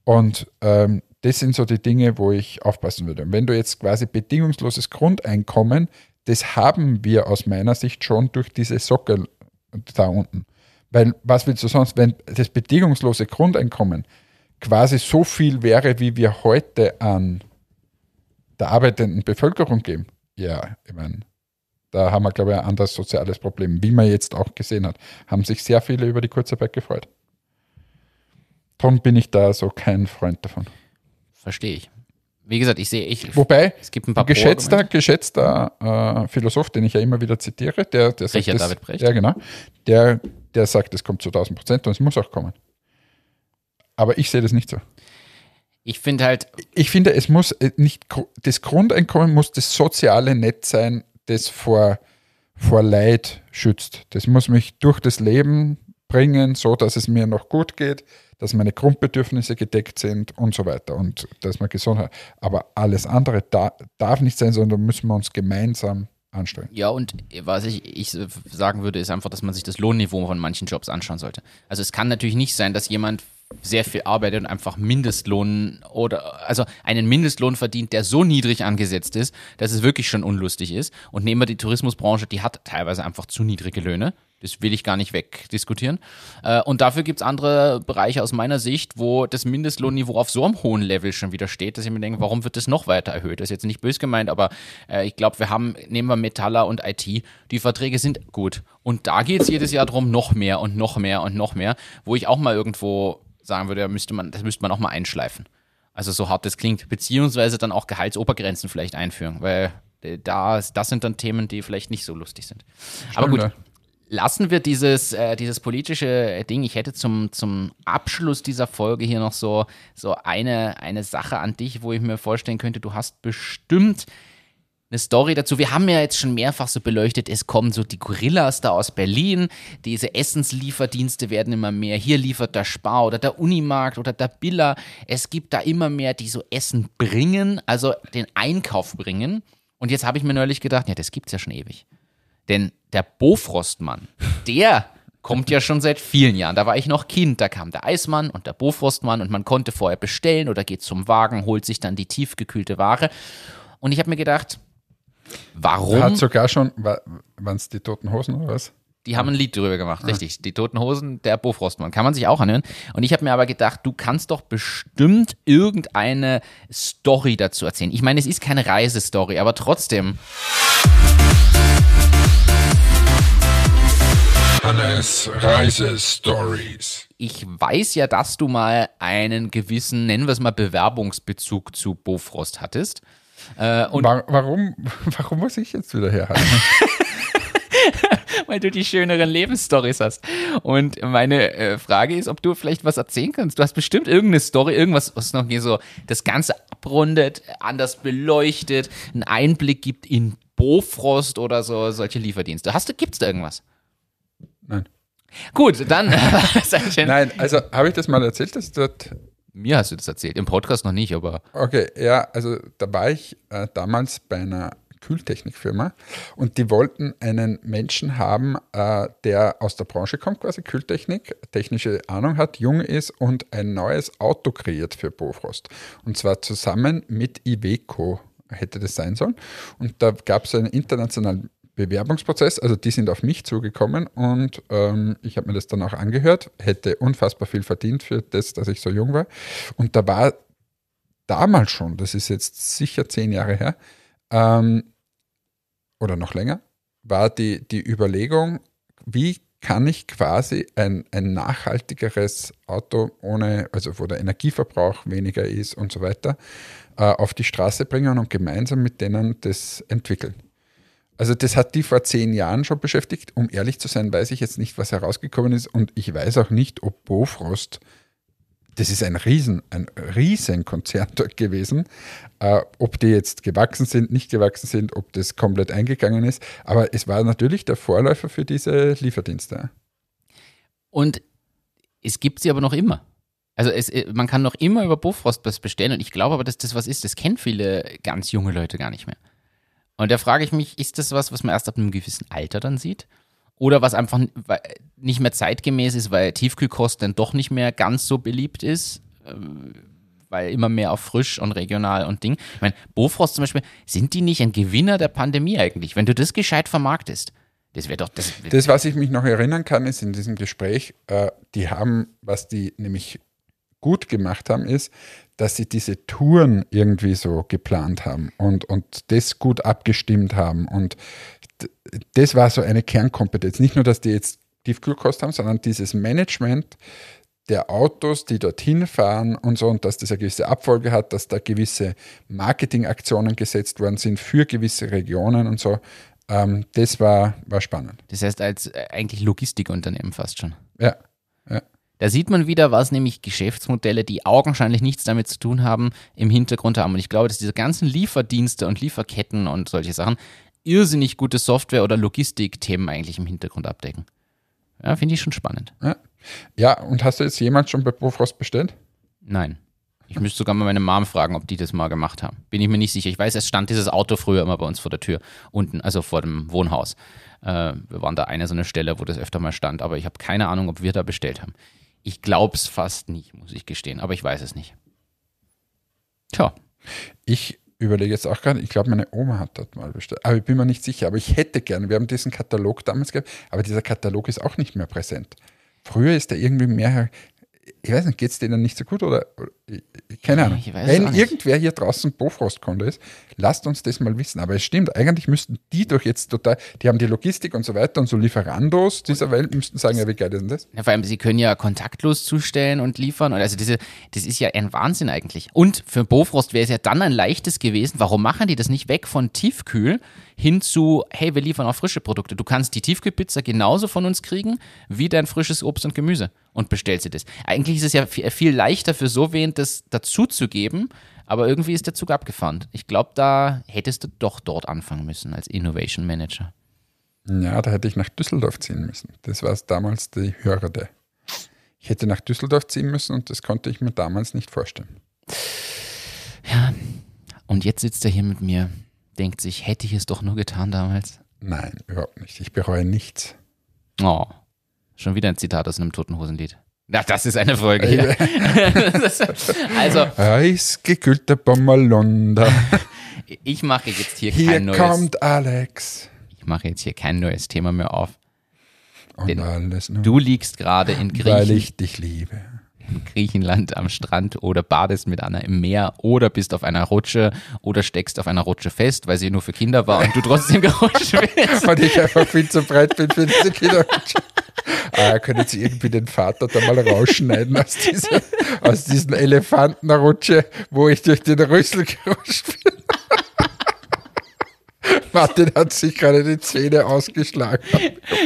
Und ähm, das sind so die Dinge, wo ich aufpassen würde. Und wenn du jetzt quasi bedingungsloses Grundeinkommen, das haben wir aus meiner Sicht schon durch diese Sockel da unten. Weil was willst du sonst, wenn das bedingungslose Grundeinkommen quasi so viel wäre, wie wir heute an der arbeitenden Bevölkerung geben? Ja, ich meine, da haben wir, glaube ich, ein anderes soziales Problem. Wie man jetzt auch gesehen hat, haben sich sehr viele über die Kurzarbeit gefreut. Darum bin ich da so kein Freund davon. Verstehe ich. Wie gesagt, ich sehe, ich. Wobei, es gibt ein paar geschätzter, geschätzter äh, Philosoph, den ich ja immer wieder zitiere, der, der sagt, Richard das, David Brecht. Ja, genau. Der, der sagt, es kommt zu 1000 Prozent und es muss auch kommen. Aber ich sehe das nicht so. Ich finde halt, Ich finde, es muss äh, nicht, das Grundeinkommen muss das soziale Netz sein, das vor, vor Leid schützt. Das muss mich durch das Leben bringen, so dass es mir noch gut geht, dass meine Grundbedürfnisse gedeckt sind und so weiter und dass man gesund hat. Aber alles andere da, darf nicht sein, sondern müssen wir uns gemeinsam anstrengen. ja, und was ich, ich sagen würde, ist einfach, dass man sich das Lohnniveau von manchen Jobs anschauen sollte. Also es kann natürlich nicht sein, dass jemand sehr viel arbeitet und einfach Mindestlohn oder also einen Mindestlohn verdient, der so niedrig angesetzt ist, dass es wirklich schon unlustig ist. Und nehmen wir die Tourismusbranche, die hat teilweise einfach zu niedrige Löhne. Das will ich gar nicht wegdiskutieren. Äh, Und dafür gibt es andere Bereiche aus meiner Sicht, wo das Mindestlohnniveau auf so einem hohen Level schon wieder steht, dass ich mir denke, warum wird das noch weiter erhöht? Das ist jetzt nicht bös gemeint, aber äh, ich glaube, wir haben, nehmen wir Metaller und IT, die Verträge sind gut. Und da geht es jedes Jahr drum noch mehr und noch mehr und noch mehr, wo ich auch mal irgendwo sagen würde, müsste man, das müsste man auch mal einschleifen. Also so hart das klingt, beziehungsweise dann auch Gehaltsobergrenzen vielleicht einführen, weil da, das sind dann Themen, die vielleicht nicht so lustig sind. Aber gut, ja. lassen wir dieses, äh, dieses politische Ding. Ich hätte zum, zum Abschluss dieser Folge hier noch so, so eine, eine Sache an dich, wo ich mir vorstellen könnte, du hast bestimmt eine Story dazu. Wir haben ja jetzt schon mehrfach so beleuchtet, es kommen so die Gorillas da aus Berlin, diese Essenslieferdienste werden immer mehr. Hier liefert der Spar oder der Unimarkt oder der Biller. Es gibt da immer mehr, die so Essen bringen, also den Einkauf bringen. Und jetzt habe ich mir neulich gedacht, ja, das gibt's ja schon ewig. Denn der Bofrostmann, der kommt ja schon seit vielen Jahren. Da war ich noch Kind, da kam der Eismann und der Bofrostmann und man konnte vorher bestellen oder geht zum Wagen, holt sich dann die tiefgekühlte Ware. Und ich habe mir gedacht, warum? Hat sogar schon, waren es die toten Hosen oder was? Die haben ein Lied drüber gemacht, richtig. Die Toten Hosen, der Bofrostmann. Kann man sich auch anhören. Und ich habe mir aber gedacht, du kannst doch bestimmt irgendeine Story dazu erzählen. Ich meine, es ist keine Reisestory, aber trotzdem. Hannes Reisestories. Ich weiß ja, dass du mal einen gewissen, nennen wir es mal, Bewerbungsbezug zu Bofrost hattest. Äh, und Wa- Warum, warum muss ich jetzt wieder herhalten? weil du die schöneren Lebensstories hast. Und meine äh, Frage ist, ob du vielleicht was erzählen kannst. Du hast bestimmt irgendeine Story, irgendwas, was noch hier so das Ganze abrundet, anders beleuchtet, einen Einblick gibt in Bofrost oder so, solche Lieferdienste. Hast du, gibt's da irgendwas? Nein. Gut, dann. Nein, also habe ich das mal erzählt, dass dort Mir hast du das erzählt. Im Podcast noch nicht, aber. Okay, ja, also da war ich äh, damals bei einer Kühltechnikfirma und die wollten einen Menschen haben, äh, der aus der Branche kommt, quasi Kühltechnik, technische Ahnung hat, jung ist und ein neues Auto kreiert für Bofrost. Und zwar zusammen mit Iveco hätte das sein sollen. Und da gab es einen internationalen Bewerbungsprozess, also die sind auf mich zugekommen und ähm, ich habe mir das dann auch angehört, hätte unfassbar viel verdient für das, dass ich so jung war. Und da war damals schon, das ist jetzt sicher zehn Jahre her, ähm, oder noch länger, war die, die Überlegung, wie kann ich quasi ein, ein nachhaltigeres Auto ohne, also wo der Energieverbrauch weniger ist und so weiter, äh, auf die Straße bringen und gemeinsam mit denen das entwickeln. Also das hat die vor zehn Jahren schon beschäftigt. Um ehrlich zu sein, weiß ich jetzt nicht, was herausgekommen ist und ich weiß auch nicht, ob Bofrost das ist ein Riesen, ein Riesenkonzern dort gewesen. Äh, ob die jetzt gewachsen sind, nicht gewachsen sind, ob das komplett eingegangen ist. Aber es war natürlich der Vorläufer für diese Lieferdienste. Und es gibt sie aber noch immer. Also es, äh, man kann noch immer über Bofrost was bestellen und ich glaube aber, dass das was ist, das kennen viele ganz junge Leute gar nicht mehr. Und da frage ich mich, ist das was, was man erst ab einem gewissen Alter dann sieht? Oder was einfach nicht mehr zeitgemäß ist, weil Tiefkühlkost dann doch nicht mehr ganz so beliebt ist, äh, weil immer mehr auf frisch und regional und Ding. Ich meine, Bofrost zum Beispiel, sind die nicht ein Gewinner der Pandemie eigentlich? Wenn du das gescheit vermarktest, das wäre doch. Das, das, was ich mich noch erinnern kann, ist in diesem Gespräch, äh, die haben, was die nämlich gut gemacht haben, ist, dass sie diese Touren irgendwie so geplant haben und, und das gut abgestimmt haben. Und das war so eine Kernkompetenz. Nicht nur, dass die jetzt Tiefkühlkost haben, sondern dieses Management der Autos, die dorthin fahren und so, und dass das eine gewisse Abfolge hat, dass da gewisse Marketingaktionen gesetzt worden sind für gewisse Regionen und so. Ähm, das war, war spannend. Das heißt, als äh, eigentlich Logistikunternehmen fast schon. Ja. Da sieht man wieder, was nämlich Geschäftsmodelle, die augenscheinlich nichts damit zu tun haben, im Hintergrund haben. Und ich glaube, dass diese ganzen Lieferdienste und Lieferketten und solche Sachen irrsinnig gute Software- oder Logistikthemen eigentlich im Hintergrund abdecken. Ja, finde ich schon spannend. Ja. ja, und hast du jetzt jemand schon bei Bofrost bestellt? Nein. Ich müsste sogar mal meine Mom fragen, ob die das mal gemacht haben. Bin ich mir nicht sicher. Ich weiß, es stand dieses Auto früher immer bei uns vor der Tür, unten, also vor dem Wohnhaus. Äh, wir waren da eine so eine Stelle, wo das öfter mal stand, aber ich habe keine Ahnung, ob wir da bestellt haben. Ich glaube es fast nicht, muss ich gestehen, aber ich weiß es nicht. Tja. Ich überlege jetzt auch gerade, ich glaube, meine Oma hat dort mal bestellt. Aber ich bin mir nicht sicher. Aber ich hätte gerne, wir haben diesen Katalog damals gehabt, aber dieser Katalog ist auch nicht mehr präsent. Früher ist er irgendwie mehr ich weiß nicht, geht es denen nicht so gut oder, keine Ahnung. Wenn irgendwer hier draußen Bofrostkunde ist, lasst uns das mal wissen. Aber es stimmt, eigentlich müssten die doch jetzt total, die haben die Logistik und so weiter und so Lieferandos dieser Welt müssten sagen, ja, wie geil ist denn das? Ja, vor allem, sie können ja kontaktlos zustellen und liefern. Also diese, das ist ja ein Wahnsinn eigentlich. Und für Bofrost wäre es ja dann ein leichtes gewesen. Warum machen die das nicht weg von Tiefkühl hin zu, hey, wir liefern auch frische Produkte. Du kannst die Tiefkühlpizza genauso von uns kriegen wie dein frisches Obst und Gemüse und bestellst dir das. Eigentlich ist es ja viel leichter für so wen, das dazuzugeben, aber irgendwie ist der Zug abgefahren. Ich glaube, da hättest du doch dort anfangen müssen als Innovation Manager. Ja, da hätte ich nach Düsseldorf ziehen müssen. Das war damals die Hürde. Ich hätte nach Düsseldorf ziehen müssen und das konnte ich mir damals nicht vorstellen. Ja, und jetzt sitzt er hier mit mir, denkt sich, hätte ich es doch nur getan damals? Nein, überhaupt nicht. Ich bereue nichts. Oh, Schon wieder ein Zitat aus einem Totenhosenlied. Ach, das ist eine Folge hier. also. Eisgekühlter Bommerlunder. ich mache jetzt hier, hier kein neues. Hier kommt Alex. Ich mache jetzt hier kein neues Thema mehr auf. Und alles nur, du liegst gerade in Griechenland. Weil ich dich liebe. In Griechenland am Strand oder badest mit Anna im Meer oder bist auf einer Rutsche oder steckst auf einer Rutsche fest, weil sie nur für Kinder war und du trotzdem gerutscht bist. Weil ich einfach viel zu breit bin für diese Kinderrutsche. Ah, können Sie irgendwie den Vater da mal rausschneiden aus, dieser, aus diesen Elefantenrutsche, wo ich durch den Rüssel gerutscht bin? Martin hat sich gerade die Zähne ausgeschlagen.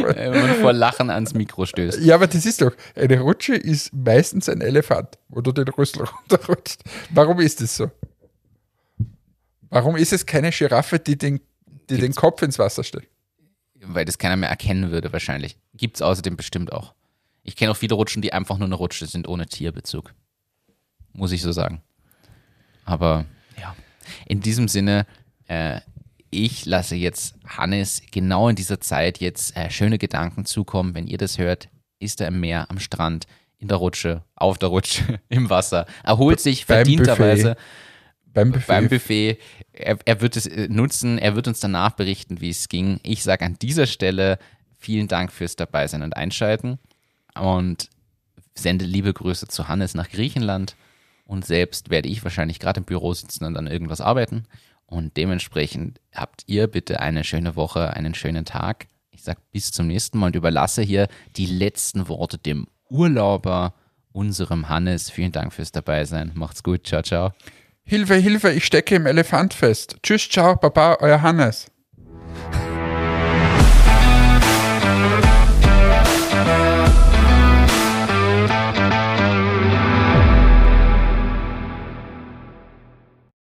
Wenn man vor Lachen ans Mikro stößt. Ja, aber das ist doch, eine Rutsche ist meistens ein Elefant, wo du den Rüssel runterrutschst. Warum ist es so? Warum ist es keine Giraffe, die den, die den Kopf ins Wasser steckt? Weil das keiner mehr erkennen würde wahrscheinlich. Gibt es außerdem bestimmt auch. Ich kenne auch viele Rutschen, die einfach nur eine Rutsche sind ohne Tierbezug. Muss ich so sagen. Aber ja, in diesem Sinne, äh, ich lasse jetzt Hannes genau in dieser Zeit jetzt äh, schöne Gedanken zukommen. Wenn ihr das hört, ist er im Meer, am Strand, in der Rutsche, auf der Rutsche, im Wasser, erholt sich verdienterweise beim Buffet. Beim Buffet. Er, er, wird es äh, nutzen, er wird uns danach berichten, wie es ging. Ich sage an dieser Stelle vielen Dank fürs Dabeisein und Einschalten und sende liebe Grüße zu Hannes nach Griechenland. Und selbst werde ich wahrscheinlich gerade im Büro sitzen und an irgendwas arbeiten. Und dementsprechend habt ihr bitte eine schöne Woche, einen schönen Tag. Ich sage bis zum nächsten Mal und überlasse hier die letzten Worte dem Urlauber, unserem Hannes. Vielen Dank fürs Dabeisein. Macht's gut. Ciao, ciao. Hilfe, Hilfe, ich stecke im Elefant fest. Tschüss, ciao, Baba, euer Hannes.